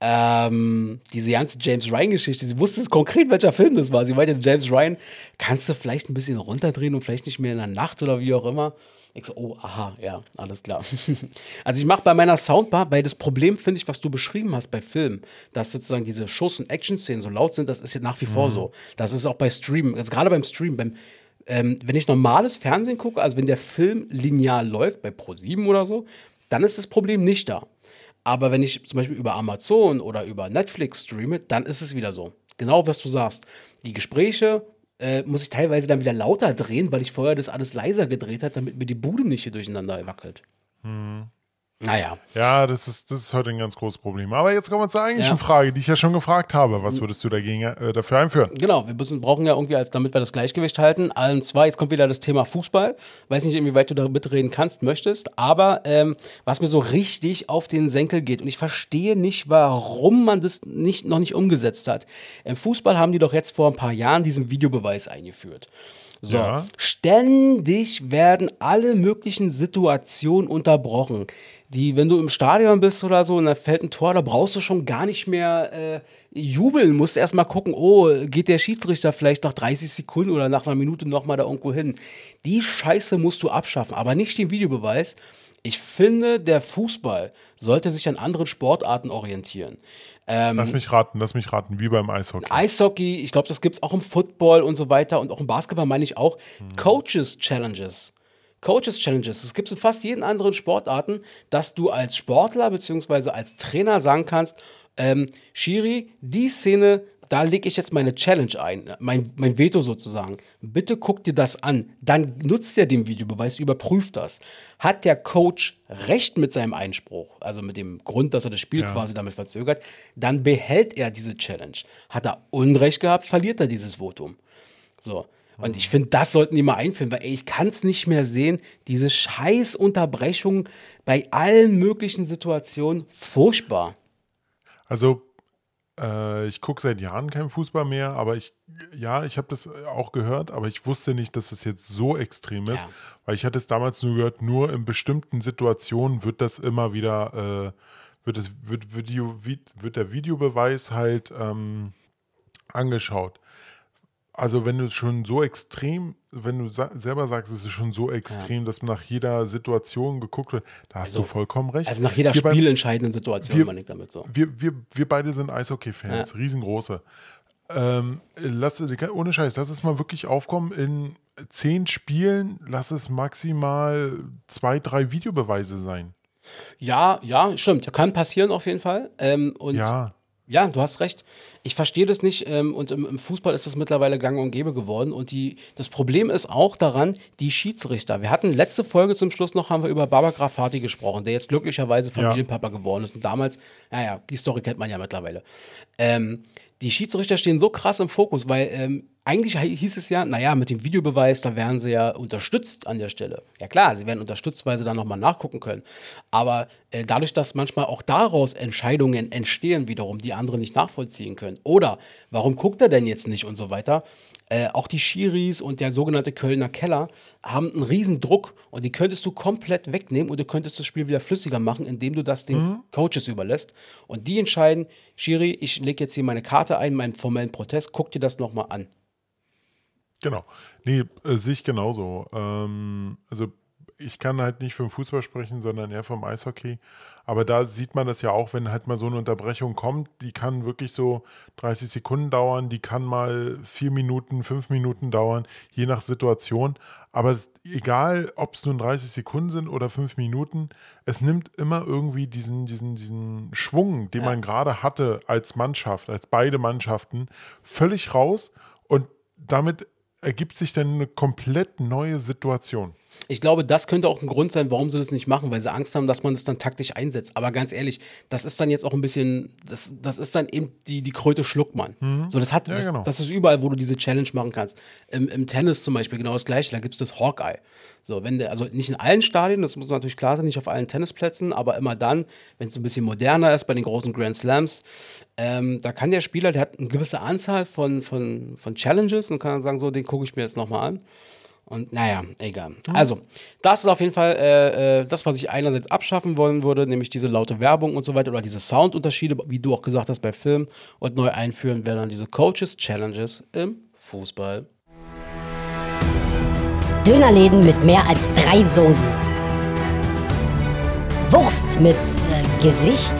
ähm, diese ganze James Ryan-Geschichte, sie wusste es konkret, welcher Film das war. Sie meinte, James Ryan, kannst du vielleicht ein bisschen runterdrehen und vielleicht nicht mehr in der Nacht oder wie auch immer? Ich so, oh, aha, ja, alles klar. <laughs> also ich mache bei meiner Soundbar, weil das Problem, finde ich, was du beschrieben hast bei Filmen, dass sozusagen diese Schuss- und Action-Szenen so laut sind, das ist ja nach wie vor so. Das ist auch bei Streamen, also gerade beim Streamen, beim, ähm, wenn ich normales Fernsehen gucke, also wenn der Film linear läuft, bei Pro7 oder so, dann ist das Problem nicht da. Aber wenn ich zum Beispiel über Amazon oder über Netflix streame, dann ist es wieder so. Genau, was du sagst. Die Gespräche äh, muss ich teilweise dann wieder lauter drehen, weil ich vorher das alles leiser gedreht habe, damit mir die Bude nicht hier durcheinander wackelt. Naja. Ja, das ist, das ist heute ein ganz großes Problem. Aber jetzt kommen wir zur eigentlichen Ja. Frage, die ich ja schon gefragt habe. Was würdest du dagegen äh, dafür einführen? Genau, wir müssen, brauchen ja irgendwie, als, damit wir das Gleichgewicht halten. Und zwar, jetzt kommt wieder das Thema Fußball. Weiß nicht, inwieweit du da mitreden kannst, möchtest. Aber ähm, was mir so richtig auf den Senkel geht, und ich verstehe nicht, warum man das nicht, noch nicht umgesetzt hat. Im Fußball haben die doch jetzt vor ein paar Jahren diesen Videobeweis eingeführt. So, Ja. ständig werden alle möglichen Situationen unterbrochen. Die, wenn du im Stadion bist oder so und da fällt ein Tor, da brauchst du schon gar nicht mehr äh, jubeln. Musst erst mal gucken, oh, geht der Schiedsrichter vielleicht nach 30 Sekunden oder nach einer Minute nochmal da irgendwo hin. Die Scheiße musst du abschaffen, aber nicht den Videobeweis. Ich finde, der Fußball sollte sich an anderen Sportarten orientieren. Ähm, Lass mich raten, lass mich raten, wie beim Eishockey. Eishockey, ich glaube, das gibt es auch im Football und so weiter und auch im Basketball meine ich auch. Coaches Challenges. Coaches Challenges. Das gibt es in fast jeden anderen Sportarten, dass du als Sportler bzw. als Trainer sagen kannst, ähm, Shiri, die Szene, da lege ich jetzt meine Challenge ein, mein, mein Veto sozusagen. Bitte guck dir das an. Dann nutzt er den Videobeweis, überprüft das. Hat der Coach recht mit seinem Einspruch, also mit dem Grund, dass er das Spiel Ja. quasi damit verzögert, dann behält er diese Challenge. Hat er Unrecht gehabt, verliert er dieses Votum. So. Und ich finde, das sollten die mal einführen, weil ey, ich kann es nicht mehr sehen, diese scheiß Unterbrechung bei allen möglichen Situationen, furchtbar. Also, äh, ich gucke seit Jahren keinen Fußball mehr, aber ich, ja, ich habe das auch gehört, aber ich wusste nicht, dass es jetzt so extrem ist, Ja. weil ich hatte es damals nur gehört, nur in bestimmten Situationen wird das immer wieder, äh, wird, das, wird, Video, vi- wird der Videobeweis halt ähm, angeschaut. Also wenn du es schon so extrem, wenn du sa selber sagst, es ist schon so extrem, dass nach jeder Situation geguckt wird, da hast du vollkommen recht. Also nach jeder beim- spielentscheidenden Situation, wir- meine ich damit so. wir, wir, wir beide sind Eishockey-Fans, riesengroße. Ähm, lass, ohne Scheiß, lass es mal wirklich aufkommen. In zehn Spielen, lass es maximal zwei, drei Videobeweise sein. Ja, ja, stimmt. Kann passieren auf jeden Fall. Ähm, und Ja. Ja, du hast recht. Ich verstehe das nicht. Ähm, und im, im Fußball ist das mittlerweile gang und gäbe geworden. Und die, das Problem ist auch daran, die Schiedsrichter. Wir hatten letzte Folge zum Schluss noch, haben wir über Baba Grafati gesprochen, der jetzt glücklicherweise Familienpapa geworden ist. Und damals, naja, die Story kennt man ja mittlerweile. Ähm, die Schiedsrichter stehen so krass im Fokus, weil ähm, eigentlich hieß es ja, naja, mit dem Videobeweis, da werden sie ja unterstützt an der Stelle. Ja klar, sie werden unterstützt, weil sie dann nochmal nachgucken können. Aber äh, dadurch, dass manchmal auch daraus Entscheidungen entstehen wiederum, die andere nicht nachvollziehen können. Oder warum guckt er denn jetzt nicht und so weiter. Äh, auch die Schiris und der sogenannte Kölner Keller haben einen riesen Druck und die könntest du komplett wegnehmen und du könntest das Spiel wieder flüssiger machen, indem du das den Coaches überlässt. Und die entscheiden, Schiri, ich lege jetzt hier meine Karte ein, meinen formellen Protest, guck dir das nochmal an. Genau. Nee, äh, sehe ich genauso. Ähm, also ich kann halt nicht vom Fußball sprechen, sondern eher vom Eishockey. Aber da sieht man das ja auch, wenn halt mal so eine Unterbrechung kommt, die kann wirklich so 30 Sekunden dauern, die kann mal vier Minuten, fünf Minuten dauern, je nach Situation. Aber egal, ob es nun 30 Sekunden sind oder fünf Minuten, es nimmt immer irgendwie diesen, diesen, diesen Schwung, den man gerade hatte als Mannschaft, als beide Mannschaften, völlig raus. Und damit ergibt sich dann eine komplett neue Situation. Ich glaube, das könnte auch ein Grund sein, warum sie das nicht machen, weil sie Angst haben, dass man das dann taktisch einsetzt. Aber ganz ehrlich, das ist dann jetzt auch ein bisschen, das, das ist dann eben die, die Kröte Schluckmann. So, das hat, Mhm. Ja, das, genau. das ist überall, wo du diese Challenge machen kannst. Im, Im Tennis zum Beispiel genau das gleiche, da gibt es das Hawkeye. So, wenn der, also nicht in allen Stadien, das muss natürlich klar sein, nicht auf allen Tennisplätzen, aber immer dann, wenn es ein bisschen moderner ist, bei den großen Grand Slams, ähm, da kann der Spieler, der hat eine gewisse Anzahl von, von, von Challenges und kann dann sagen, so, den gucke ich mir jetzt nochmal an. Und naja, egal. Also, das ist auf jeden Fall äh, äh, das, was ich einerseits abschaffen wollen würde, nämlich diese laute Werbung und so weiter oder diese Soundunterschiede, wie du auch gesagt hast bei Film. Und neu einführen werden dann diese Coaches Challenges im Fußball. Dönerläden mit mehr als drei Soßen. Wurst mit äh, Gesicht.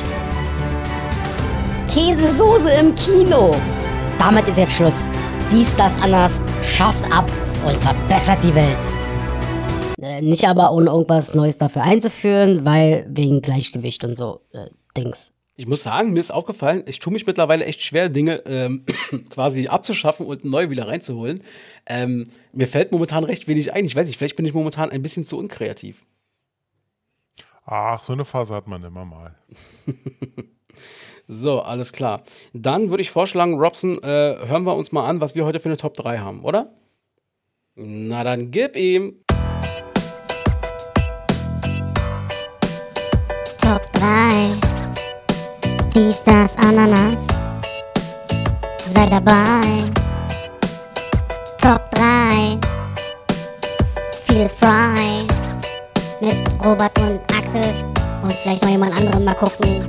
Käsesoße im Kino. Damit ist jetzt Schluss. Dies, das, anders schafft ab und verbessert die Welt. Äh, nicht aber ohne irgendwas Neues dafür einzuführen, weil wegen Gleichgewicht und so äh, Dings. Ich muss sagen, mir ist aufgefallen, ich tue mich mittlerweile echt schwer, Dinge ähm, <clears throat> quasi abzuschaffen und neu wieder reinzuholen. Ähm, mir fällt momentan recht wenig ein. Ich weiß nicht, vielleicht bin ich momentan ein bisschen zu unkreativ. Ach, so eine Phase hat man immer mal. <laughs> So, alles klar. Dann würde ich vorschlagen, Robson, äh, hören wir uns mal an, was wir heute für eine Top 3 haben, oder? Na dann gib ihm. Top 3. Dies, das, Ananas. Sei dabei. Top 3. Feel Fry. Mit Robert und Axel. Und vielleicht noch jemand anderen mal gucken.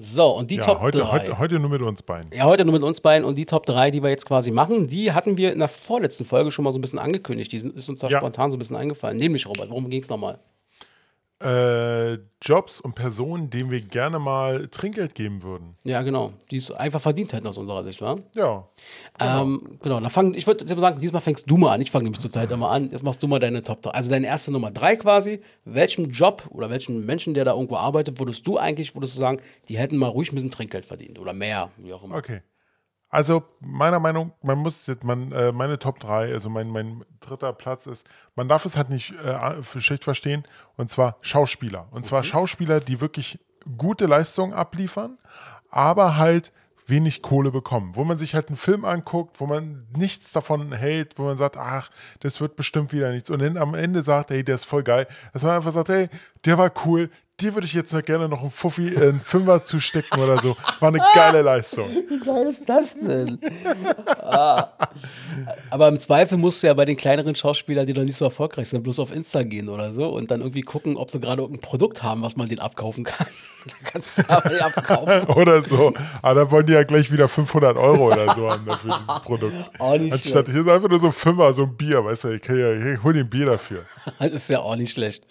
So, und die Ja, Top heute, 3. heute, heute nur mit uns beiden. Ja, heute nur mit uns beiden und die Top 3, die wir jetzt quasi machen, die hatten wir in der vorletzten Folge schon mal so ein bisschen angekündigt. Die sind, ist uns da Ja. spontan so ein bisschen eingefallen. Nämlich, Robert, worum ging es nochmal? Äh, Jobs und Personen, denen wir gerne mal Trinkgeld geben würden. Ja, genau. Die es einfach verdient hätten aus unserer Sicht, wa? Ja. Genau, ähm, genau da fang, ich würde sagen, diesmal fängst du mal an. Ich fange nämlich zur Zeit immer an. Jetzt machst du mal deine Top 3. Also deine erste Nummer 3 quasi. Welchen Job oder welchen Menschen, der da irgendwo arbeitet, würdest du eigentlich, würdest du sagen, die hätten mal ruhig ein bisschen Trinkgeld verdient oder mehr, wie auch immer. Okay. Also meiner Meinung, man muss jetzt, man, äh, meine Top 3, also mein, mein dritter Platz ist, man darf es halt nicht äh, für schlecht verstehen, und zwar Schauspieler. Und zwar Schauspieler, die wirklich gute Leistungen abliefern, aber halt wenig Kohle bekommen. Wo man sich halt einen Film anguckt, wo man nichts davon hält, wo man sagt, ach, das wird bestimmt wieder nichts. Und dann am Ende sagt, hey, der ist voll geil. Dass man einfach sagt, hey, der war cool, dir würde ich jetzt noch gerne noch einen Fuffi, äh, einen Fünfer zustecken oder so. War eine geile Leistung. Wie geil ist das denn? ah. Aber im Zweifel musst du ja bei den kleineren Schauspielern, die noch nicht so erfolgreich sind, bloß auf Insta gehen oder so und dann irgendwie gucken, ob sie gerade irgendein Produkt haben, was man denen abkaufen kann. <laughs> da kannst du aber abkaufen. <laughs> oder so. Aber da wollen die ja gleich wieder 500 Euro oder so haben dafür, dieses <laughs> Produkt. Auch nicht Anstatt hier ist einfach nur so ein Fünfer, so ein Bier, weißt du, ich, kann ja, ich hol dir ein Bier dafür. Das ist ja auch nicht schlecht.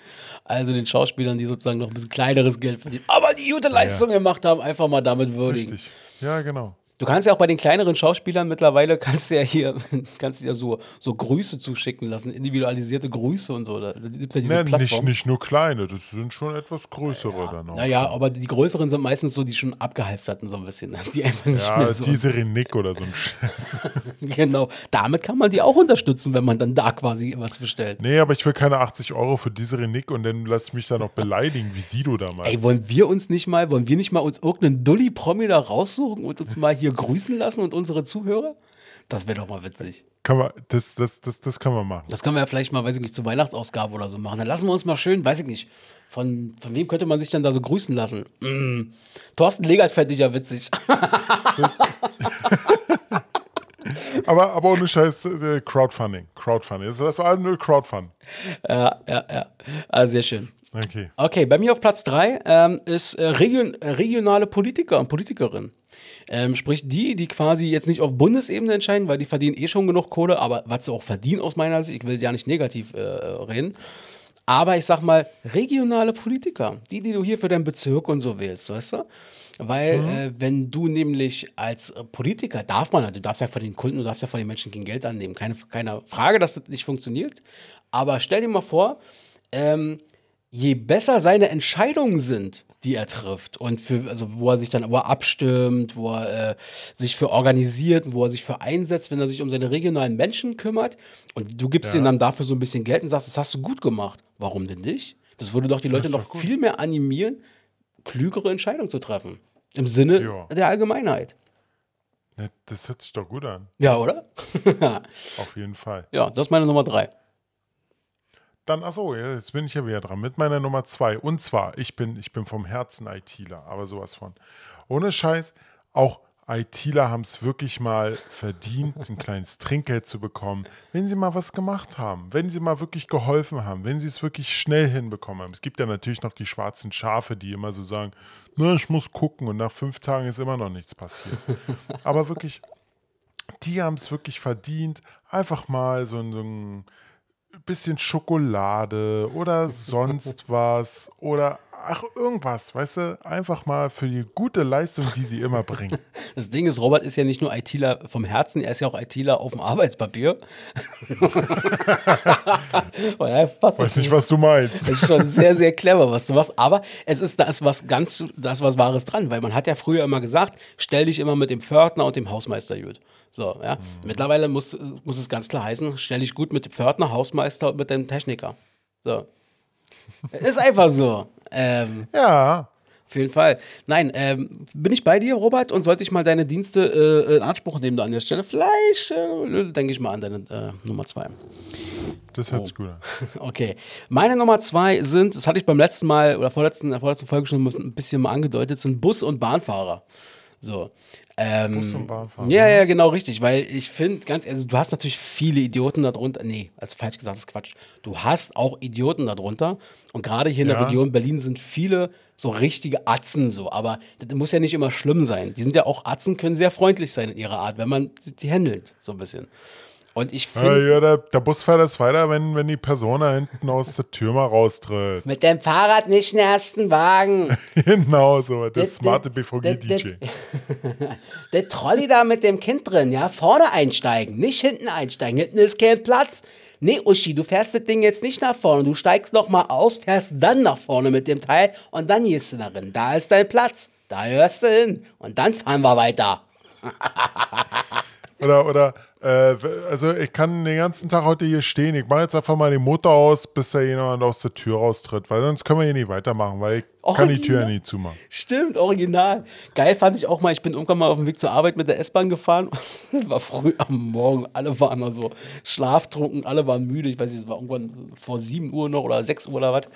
Also den Schauspielern, die sozusagen noch ein bisschen kleineres Geld verdienen, aber die gute Leistung gemacht haben, einfach mal damit würdigen. Richtig. Ja, genau. Du kannst ja auch bei den kleineren Schauspielern mittlerweile, <laughs> kannst du ja hier, kannst du ja so, so Grüße zuschicken lassen, individualisierte Grüße und so. Da gibt es ja diese Ne, nicht, Plattform. nicht nur kleine, das sind schon etwas größere dann auch. Naja, aber die größeren sind meistens so, die schon abgehalfterten so ein bisschen. ne? Die einfach nicht Ja, mehr so. diese Renick oder so ein Scheiß. <laughs> Genau. Damit kann man die auch unterstützen, wenn man dann da quasi was bestellt. Nee, aber ich will keine 80 Euro für diese Renick und dann lass mich da noch beleidigen, wie Sido damals. Ey, wollen wir uns nicht mal, wollen wir nicht mal uns irgendeinen Dulli-Promi da raussuchen und uns mal hier grüßen lassen und unsere Zuhörer? Das wäre doch mal witzig. Kann man, das, das, das, das können wir machen. Das können wir ja vielleicht mal, weiß ich nicht, zur Weihnachtsausgabe oder so machen. Dann lassen wir uns mal schön, weiß ich nicht, von, von wem könnte man sich dann da so grüßen lassen? Mm. Thorsten Legert fände ich ja witzig. <laughs> Aber, aber ohne Scheiß, äh, Crowdfunding. Crowdfunding. Das, das war nur Crowdfund. ja, ja, ja. Ah, sehr schön. Okay. Okay, bei mir auf Platz 3 ähm, ist äh, region, äh, regionale Politiker und Politikerinnen. Ähm, sprich, die, die quasi jetzt nicht auf Bundesebene entscheiden, weil die verdienen eh schon genug Kohle, aber was sie auch verdienen aus meiner Sicht, ich will ja nicht negativ äh, reden. Aber ich sag mal, regionale Politiker, die, die du hier für deinen Bezirk und so wählst, weißt du? Weil, äh, wenn du nämlich als Politiker, darf man, du darfst ja von den Kunden, du darfst ja von den Menschen kein Geld annehmen. Keine, keine Frage, dass das nicht funktioniert. Aber stell dir mal vor, ähm, je besser seine Entscheidungen sind, die er trifft und für, also wo er sich dann aber abstimmt, wo er äh, sich für organisiert, wo er sich für einsetzt, wenn er sich um seine regionalen Menschen kümmert und du gibst Ja. ihm dann dafür so ein bisschen Geld und sagst, das hast du gut gemacht. Warum denn nicht? Das würde doch die Leute doch noch gut. viel mehr animieren, klügere Entscheidungen zu treffen. Im Sinne Ja. der Allgemeinheit. Ne, Das hört sich doch gut an. Ja, oder? <laughs> Auf jeden Fall. ja, das ist meine Nummer drei. Dann, achso, jetzt bin ich ja wieder dran mit meiner Nummer zwei. Und zwar, ich bin, ich bin vom Herzen ITler, aber sowas von. Ohne Scheiß, auch ITler haben es wirklich mal verdient, ein kleines Trinkgeld zu bekommen, wenn sie mal was gemacht haben, wenn sie mal wirklich geholfen haben, wenn sie es wirklich schnell hinbekommen haben. Es gibt ja natürlich noch die schwarzen Schafe, die immer so sagen, na, ich muss gucken und nach fünf Tagen ist immer noch nichts passiert. Aber wirklich, die haben es wirklich verdient, einfach mal so, so ein bisschen Schokolade oder sonst was oder ach irgendwas, weißt du, einfach mal für die gute Leistung, die sie immer bringen. <laughs> Das Ding ist, Robert ist ja nicht nur ITler vom Herzen, er ist ja auch ITler auf dem Arbeitspapier. <laughs> Er Weiß nicht, was du meinst. Das ist schon sehr, sehr clever, was du machst. Aber es ist da ist was ganz, da ist was Wahres dran, weil man hat ja früher immer gesagt, stell dich immer mit dem Pförtner und dem Hausmeister gut. So, ja. Mittlerweile muss, muss es ganz klar heißen, stell dich gut mit dem Pförtner, Hausmeister und mit dem Techniker. So. Ist einfach so. Ähm, Ja, auf jeden Fall. Nein, ähm, bin ich bei dir, Robert, und sollte ich mal deine Dienste äh, in Anspruch nehmen da an der Stelle? Vielleicht äh, denke ich mal an deine äh, Nummer zwei. das hört sich gut an. <laughs> Okay. Meine Nummer zwei sind, das hatte ich beim letzten Mal oder vorletzten, der vorletzten Folge schon ein bisschen mal angedeutet, sind Bus- und Bahnfahrer. So. Ähm, Bus- und Bahnfahrer. Ja, ja, genau, richtig. Weil ich finde, ganz ehrlich, du hast natürlich viele Idioten darunter. Nee, ist falsch gesagt, das ist Quatsch. Du hast auch Idioten darunter. Und gerade hier in der Ja. Region Berlin sind viele so richtige Atzen so. Aber das muss ja nicht immer schlimm sein. Die sind ja auch Atzen, können sehr freundlich sein in ihrer Art, wenn man die handelt, so ein bisschen. Und ich Ja, finde. ja, der, der Busfahrer ist weiter, wenn, wenn die Person da hinten aus der Tür mal raustritt. Mit dem Fahrrad nicht in den ersten Wagen. <laughs> genau so, der Das- smarte das- BVG-DJ. <laughs> Der Trolley da mit dem Kind drin, ja, vorne einsteigen, nicht hinten einsteigen. Hinten ist kein Platz. Nee, Uschi, du fährst das Ding jetzt nicht nach vorne. Du steigst noch mal aus, fährst dann nach vorne mit dem Teil und dann gehst du darin. Da ist dein Platz. Da hörst du hin. Und dann fahren wir weiter. <laughs> Oder, oder, äh, also ich kann den ganzen Tag heute hier stehen. Ich mache jetzt einfach mal den Motor aus, bis da jemand aus der Tür raustritt, weil sonst können wir hier nicht weitermachen, weil ich Oh, kann die Tür ja ja. nie zumachen. Stimmt, original. Geil fand ich auch mal, ich bin irgendwann mal auf dem Weg zur Arbeit mit der S-Bahn gefahren. <laughs> Es war früh am Morgen, alle waren da so schlaftrunken, alle waren müde. Ich weiß nicht, es war irgendwann vor 7 Uhr noch oder 6 Uhr oder was.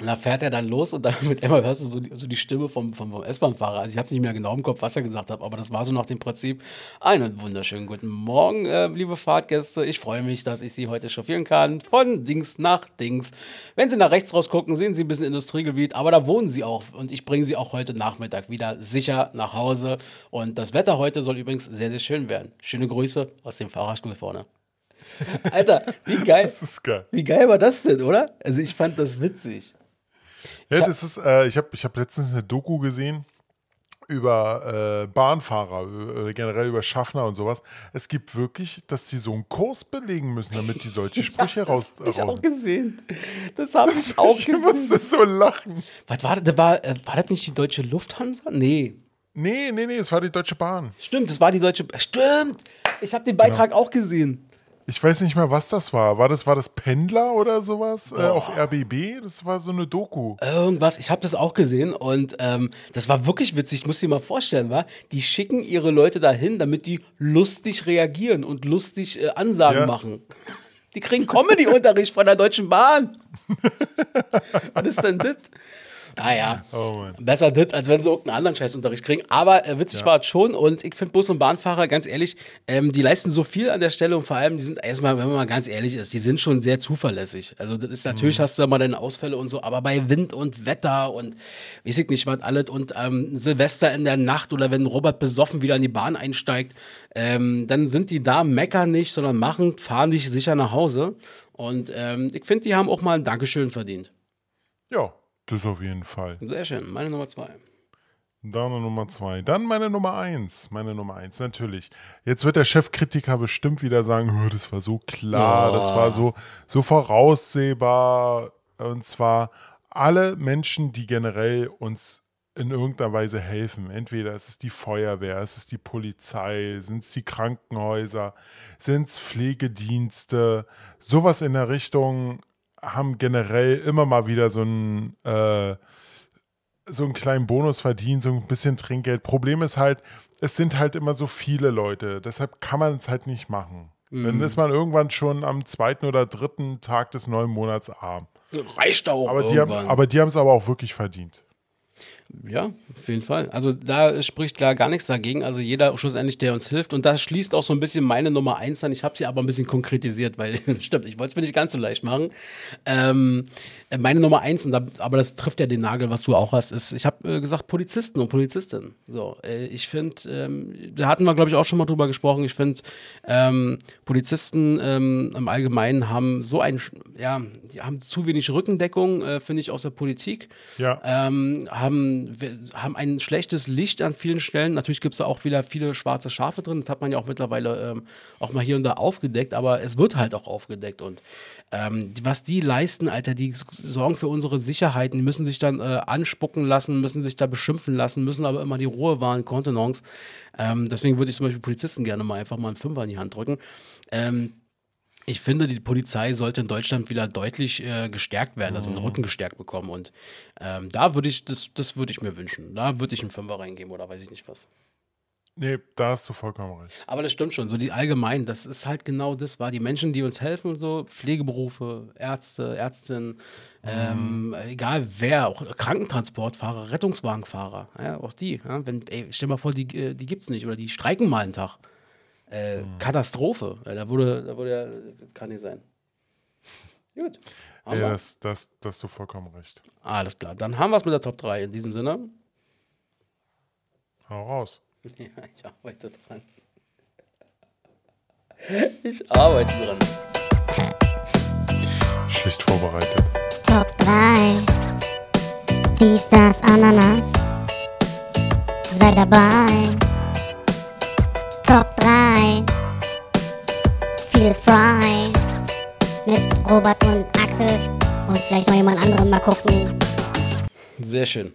Und da fährt er dann los und dann <laughs> mit einmal hörst du so die, so die Stimme vom, vom, vom S-Bahn-Fahrer. Also ich habe es nicht mehr genau im Kopf, was er gesagt hat, aber das war so nach dem Prinzip, einen wunderschönen guten Morgen, äh, liebe Fahrtgäste. Ich freue mich, dass ich Sie heute chauffieren kann, von Dings nach Dings. Wenn Sie nach rechts rausgucken, sehen Sie ein bisschen Industriegebiet, aber da wohnen Sie auch und ich bringe Sie auch heute Nachmittag wieder sicher nach Hause. Und das Wetter heute soll übrigens sehr, sehr schön werden. Schöne Grüße aus dem Fahrerstuhl vorne. <laughs> Alter, wie geil. Das ist geil. Wie geil war das denn, oder? Also ich fand das witzig. Ja, Ich das ist, äh, ich habe ich hab letztens eine Doku gesehen über äh, Bahnfahrer, äh, generell über Schaffner und sowas. Es gibt wirklich, dass die so einen Kurs belegen müssen, damit die solche <laughs> Sprüche raus. Das hab ich auch gesehen. Das habe <laughs> ich auch ich gesehen. musste so lachen. Was war das? War, äh, war das nicht die deutsche Lufthansa? Nee. Nee, nee, nee, es war die Deutsche Bahn. Stimmt, das war die deutsche. Stimmt! Ich habe den Beitrag auch gesehen. Ich weiß nicht mehr, was das war. War das, war das Pendler oder sowas äh, auf RBB? Das war so eine Doku. Irgendwas, ich habe das auch gesehen und ähm, das war wirklich witzig. Ich muss dir mal vorstellen, wa? Die schicken ihre Leute dahin, damit die lustig reagieren und lustig äh, Ansagen Ja. machen. <laughs> Die kriegen Comedy-Unterricht von der Deutschen Bahn. <laughs> Was ist denn das? Naja. Oh. Besser das, als wenn sie irgendeinen anderen Scheißunterricht kriegen. Aber äh, witzig Ja. war es schon. Und ich finde Bus- und Bahnfahrer, ganz ehrlich, ähm, die leisten so viel an der Stelle und vor allem, die sind erstmal, wenn man mal ganz ehrlich ist, die sind schon sehr zuverlässig. Also, das ist natürlich, Mhm. hast du da mal deine Ausfälle und so, aber bei Wind und Wetter und weiß ich nicht, was alles und ähm, Silvester in der Nacht oder wenn Robert besoffen wieder in die Bahn einsteigt, ähm, dann sind die da, meckern nicht, sondern machen, fahren dich sicher nach Hause. Und ähm, ich finde, die haben auch mal ein Dankeschön verdient. Ja, das auf jeden Fall. Sehr schön. Meine Nummer zwei. Dann Nummer zwei. Dann meine Nummer eins. Meine Nummer eins, natürlich. Jetzt wird der Chefkritiker bestimmt wieder sagen, "Hö, das war so klar, das war so, so voraussehbar. Und zwar alle Menschen, die generell uns in irgendeiner Weise helfen. Entweder es ist die Feuerwehr, es ist die Polizei, sind es die Krankenhäuser, sind es Pflegedienste, sowas in der Richtung haben generell immer mal wieder so einen, äh, so einen kleinen Bonus verdient, so ein bisschen Trinkgeld. Problem ist halt, es sind halt immer so viele Leute, deshalb kann man es halt nicht machen. Dann ist man irgendwann schon am zweiten oder dritten Tag des neuen Monats arm. Reicht auch Aber irgendwann. aber die haben es aber auch wirklich verdient. Ja, auf jeden Fall. Also da spricht gar, gar nichts dagegen. Also jeder schlussendlich, der uns hilft. Und das schließt auch so ein bisschen meine Nummer eins an. Ich habe sie aber ein bisschen konkretisiert, weil <laughs> stimmt, ich wollte es mir nicht ganz so leicht machen. Ähm, meine Nummer eins, und da, aber das trifft ja den Nagel, was du auch hast, ist, ich habe äh, gesagt Polizisten und Polizistinnen. So, äh, ich finde, ähm, da hatten wir, glaube ich, auch schon mal drüber gesprochen. Ich finde, ähm, Polizisten ähm, im Allgemeinen haben so ein, ja, die haben zu wenig Rückendeckung, äh, finde ich, aus der Politik Ja. ähm, haben, wir haben ein schlechtes Licht an vielen Stellen. Natürlich gibt es da auch wieder viele schwarze Schafe drin. Das hat man ja auch mittlerweile ähm, auch mal hier und da aufgedeckt, aber es wird halt auch aufgedeckt. Und ähm, was die leisten, Alter, die sorgen für unsere Sicherheiten, die müssen sich dann äh, anspucken lassen, müssen sich da beschimpfen lassen, müssen aber immer die Ruhe wahren, Kontenance. Ähm, deswegen würde ich zum Beispiel Polizisten gerne mal einfach mal einen Fünfer in die Hand drücken. Ähm, ich finde, die Polizei sollte in Deutschland wieder deutlich äh, gestärkt werden, also den Rücken gestärkt bekommen. Und ähm, da würde ich, das, das würde ich mir wünschen. Da würde ich einen Fünfer reingeben oder weiß ich nicht was. Nee, da hast du vollkommen recht. Aber das stimmt schon, so die allgemein, das ist halt genau das, war die Menschen, die uns helfen und so, Pflegeberufe, Ärzte, Ärztinnen, ähm, egal wer, auch Krankentransportfahrer, Rettungswagenfahrer, ja, auch die. Ja, wenn, ey, stell mal vor, die, äh, die gibt's nicht oder die streiken mal einen Tag. Äh, Katastrophe. Ja, da wurde, da wurde ja, kann nicht sein. Gut. Haben Ja, wir. das, das, das hast du vollkommen recht. Alles klar. Dann haben wir es mit der Top 3 in diesem Sinne. Hau raus. <laughs> Ja, ich arbeite dran. Ich arbeite dran. Schlicht vorbereitet. Top 3. Dies, das, Ananas. Sei dabei. Top 3. Feel Fry. Mit Robert und Axel. Und vielleicht noch jemand anderen mal gucken. Sehr schön.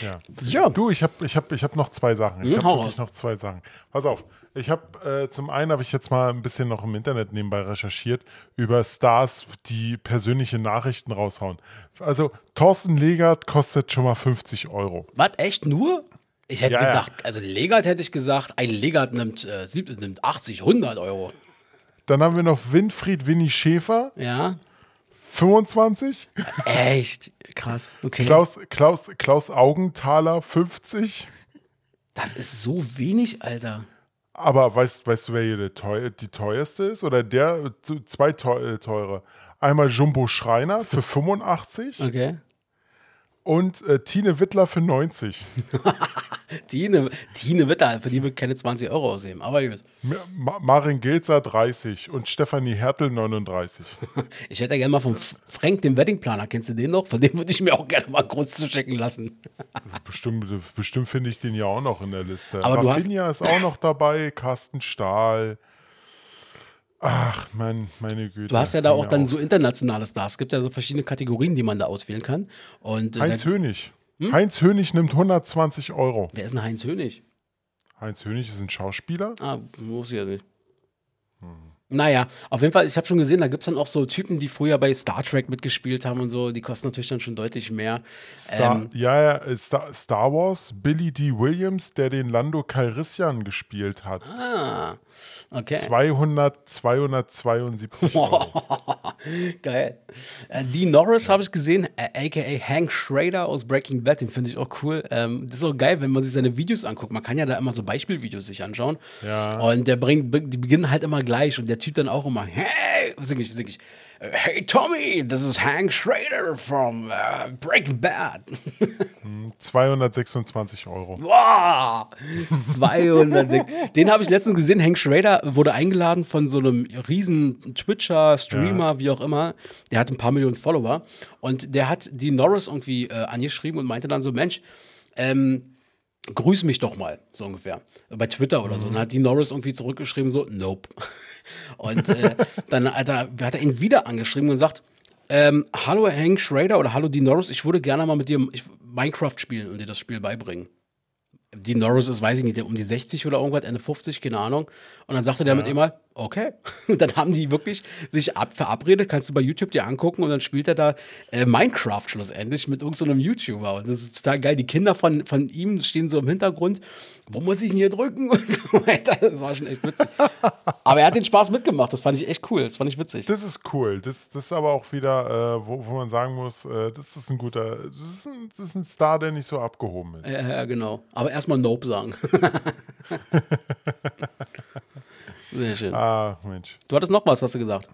Ja. Ja. Du, ich habe ich hab, ich hab noch zwei Sachen. Ich Ja, habe wirklich noch zwei Sachen. Pass auf. Ich habe äh, zum einen habe ich jetzt mal ein bisschen noch im Internet nebenbei recherchiert über Stars, die persönliche Nachrichten raushauen. Also Thorsten Legert kostet schon mal 50 Euro. Was, echt nur? Ich hätte Ja, gedacht, also Legat hätte ich gesagt, ein Legat nimmt, äh, sieb- nimmt 80, 100 Euro. Dann haben wir noch Winfried Winnie Schäfer, Ja? 25. Echt? Krass. Okay. Klaus, Klaus, Klaus Augenthaler, 50. Das ist so wenig, Alter. Aber weißt, weißt du, wer hier teuer, die teuerste ist? Oder der, zwei äh, teure. Einmal Jumbo Schreiner für 85 Okay. Und äh, Tine Wittler für 90. <laughs> Tine, Tine Witter, für die wird keine 20 Euro aussehen. Aber gut. Ma Marin Gelzer 30 und Stefanie Hertel 39. <laughs> Ich hätte gerne mal von Frank, dem Weddingplaner, kennst du den noch? Von dem würde ich mir auch gerne mal kurz zuschicken lassen. <laughs> Bestimmt, bestimmt finde ich den ja auch noch in der Liste. Aber Raffinia ist auch noch dabei, Carsten Stahl. Ach, mein, meine Güte. Du hast ja da auch dann auf. so internationale Stars. Es gibt ja so verschiedene Kategorien, die man da auswählen kann. Und äh, Heinz Hönig. Hm? Heinz Hönig nimmt 120 Euro. wer ist denn Heinz Hönig? Heinz Hönig ist ein Schauspieler. Ah, muss ich ja nicht. Naja, auf jeden Fall, ich habe schon gesehen, da gibt es dann auch so Typen, die früher bei Star Trek mitgespielt haben und so, die kosten natürlich dann schon deutlich mehr. Star, Ähm, ja, ja, Star, Star Wars, Billy D. Williams, der den Lando Calrissian gespielt hat. ah, okay. 200, 272 <laughs> Euro. Geil. Äh, Dean Norris habe ich gesehen, äh, aka Hank Schrader aus Breaking Bad, den finde ich auch cool. Ähm, das ist auch geil, wenn man sich seine Videos anguckt. Man kann ja da immer so Beispielvideos sich anschauen. Ja. Und der bringt, die beginnen halt immer gleich und der Typ dann auch immer, hey, sing ich, sing ich? Äh, Hey Tommy, this is Hank Schrader from uh, Breaking Bad. 226 Euro. Boah, 206. Den habe ich letztens gesehen. Hank Schrader wurde eingeladen von so einem riesen Twitcher, Streamer, wie auch immer. Der hat ein paar Millionen Follower. Und der hat die Norris irgendwie äh, angeschrieben und meinte dann so: Mensch, ähm, grüß mich doch mal, so ungefähr. Bei Twitter oder so. Und dann hat die Norris irgendwie zurückgeschrieben, so, nope. Und äh, dann hat er, hat er ihn wieder angeschrieben und sagt, Ähm, hallo Hank Schrader oder hallo Dean Norris, ich würde gerne mal mit dir Minecraft spielen und dir das Spiel beibringen. Dean Norris ist, weiß ich nicht, der um die 60 oder irgendwas, Ende 50, keine Ahnung. Und dann sagte der mit ihm mal, okay. <laughs> Und dann haben die wirklich sich ab, verabredet, kannst du bei YouTube dir angucken und dann spielt er da äh, Minecraft schlussendlich mit irgendeinem YouTuber. Und das ist total geil. Die Kinder von, von ihm stehen so im Hintergrund. Wo muss ich denn hier drücken? <laughs> Und so weiter. Das war schon echt witzig. <laughs> Aber er hat den Spaß mitgemacht. Das fand ich echt cool. Das fand ich witzig. Das ist cool. Das, das ist aber auch wieder, äh, wo, wo man sagen muss, äh, das ist ein guter, das ist ein, das ist ein Star, der nicht so abgehoben ist. Ja, ja, genau. Aber erstmal Nope sagen. Sehr schön. Ah, Mensch. Du hattest noch was, hast du gesagt.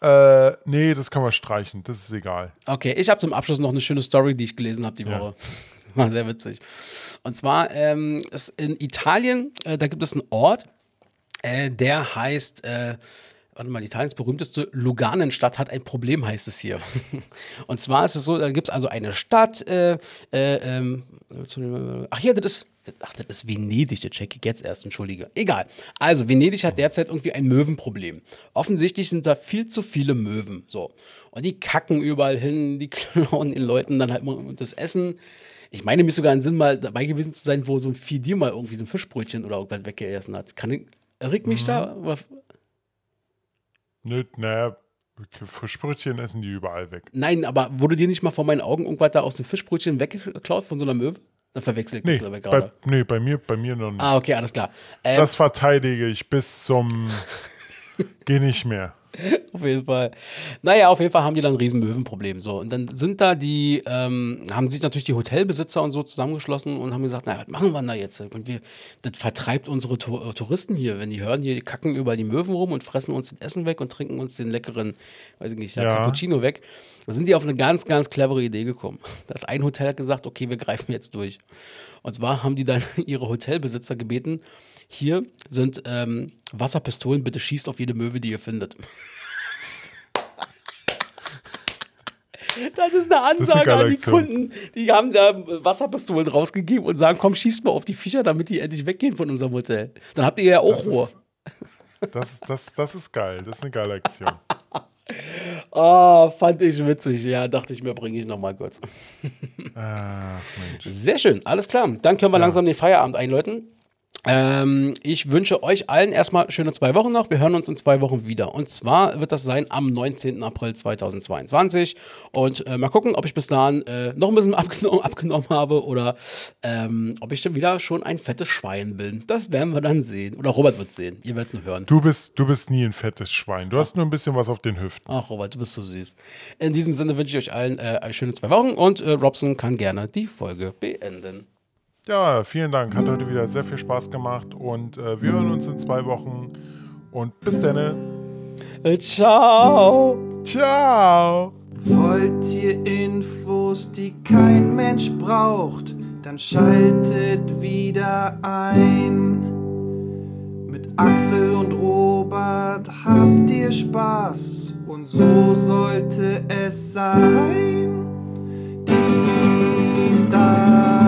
Äh, nee, das kann man streichen. Das ist egal. Okay, ich habe zum Abschluss noch eine schöne Story, die ich gelesen habe die Ja. Woche. <laughs> War sehr witzig. Und zwar ähm, ist in Italien, äh, da gibt es einen Ort, äh, der heißt, äh, warte mal, Italiens berühmteste Luganenstadt hat ein Problem, heißt es hier. <laughs> Und zwar ist es so, da gibt es also eine Stadt, äh, äh, ähm, ach hier, das ist, ach, das ist Venedig, das check ich jetzt erst, entschuldige. Egal. Also, Venedig hat derzeit irgendwie ein Möwenproblem. Offensichtlich sind da viel zu viele Möwen, so. Und die kacken überall hin, die <laughs> klauen den Leuten dann halt immer das Essen. Ich meine, mir ist sogar ein Sinn, mal dabei gewesen zu sein, wo so ein Vieh dir mal irgendwie so ein Fischbrötchen oder irgendwas weggegessen hat. Kann ich, ich mich da? Oder- Nö, naja, Fischbrötchen essen die überall weg. Nein, aber wurde dir nicht mal vor meinen Augen irgendwas da aus dem Fischbrötchen weggeklaut von so einer Möwe? Dann verwechsel ich Nee, das, glaube ich, bei, gerade. nee bei, mir, bei mir noch nicht. Ah, okay, alles klar. Ähm, Das verteidige ich bis zum. <laughs> Geh nicht mehr. <laughs> Auf jeden Fall. Naja, auf jeden Fall haben die dann ein riesen Möwenproblem. So. Und dann sind da die, ähm, haben sich natürlich die Hotelbesitzer und so zusammengeschlossen und haben gesagt, na, was machen wir denn da jetzt? Und wir, das vertreibt unsere äh, Touristen hier, wenn die hören, hier die kacken über die Möwen rum und fressen uns das Essen weg und trinken uns den leckeren, weiß ich nicht, Ja. Cappuccino weg. Da sind die auf eine ganz, ganz clevere Idee gekommen. Das ein Hotel hat gesagt, okay, wir greifen jetzt durch. Und zwar haben die dann <laughs> ihre Hotelbesitzer gebeten, hier sind ähm, Wasserpistolen, bitte schießt auf jede Möwe, die ihr findet. Das ist eine ist eine Ansage geile an die. Kunden. Die haben da Wasserpistolen rausgegeben und sagen, komm, schießt mal auf die Viecher, damit die endlich weggehen von unserem Hotel. Dann habt ihr ja auch Das Ruhe. ist, das, das, das ist geil. Das ist eine geile Aktion. <laughs> Ah, fand ich witzig. Ja, dachte ich mir, bringe ich noch mal kurz. Ach, Mensch. Sehr schön, alles klar. Dann können wir langsam den Feierabend einläuten. Ähm, ich wünsche euch allen erstmal schöne zwei Wochen noch. Wir hören uns in zwei Wochen wieder. Und zwar wird das sein am 19. April 2022. Und äh, mal gucken, ob ich bis dahin äh, noch ein bisschen <laughs> abgenommen, abgenommen habe oder ähm, ob ich dann wieder schon ein fettes Schwein bin. Das werden wir dann sehen. Oder Robert wird sehen. Ihr werdet es nur hören. Du bist, du bist nie ein fettes Schwein. Du hast nur ein bisschen was auf den Hüften. Ach, Robert, du bist so süß. In diesem Sinne wünsche ich euch allen äh, schöne zwei Wochen und äh, Robson kann gerne die Folge beenden. Ja, vielen Dank. Hat heute wieder sehr viel Spaß gemacht. Und äh, wir hören uns in zwei Wochen. Und bis dann. Äh, ciao. Ciao. Wollt ihr Infos, die kein Mensch braucht, dann schaltet wieder ein. Mit Axel und Robert habt ihr Spaß und so sollte es sein. Die Stars.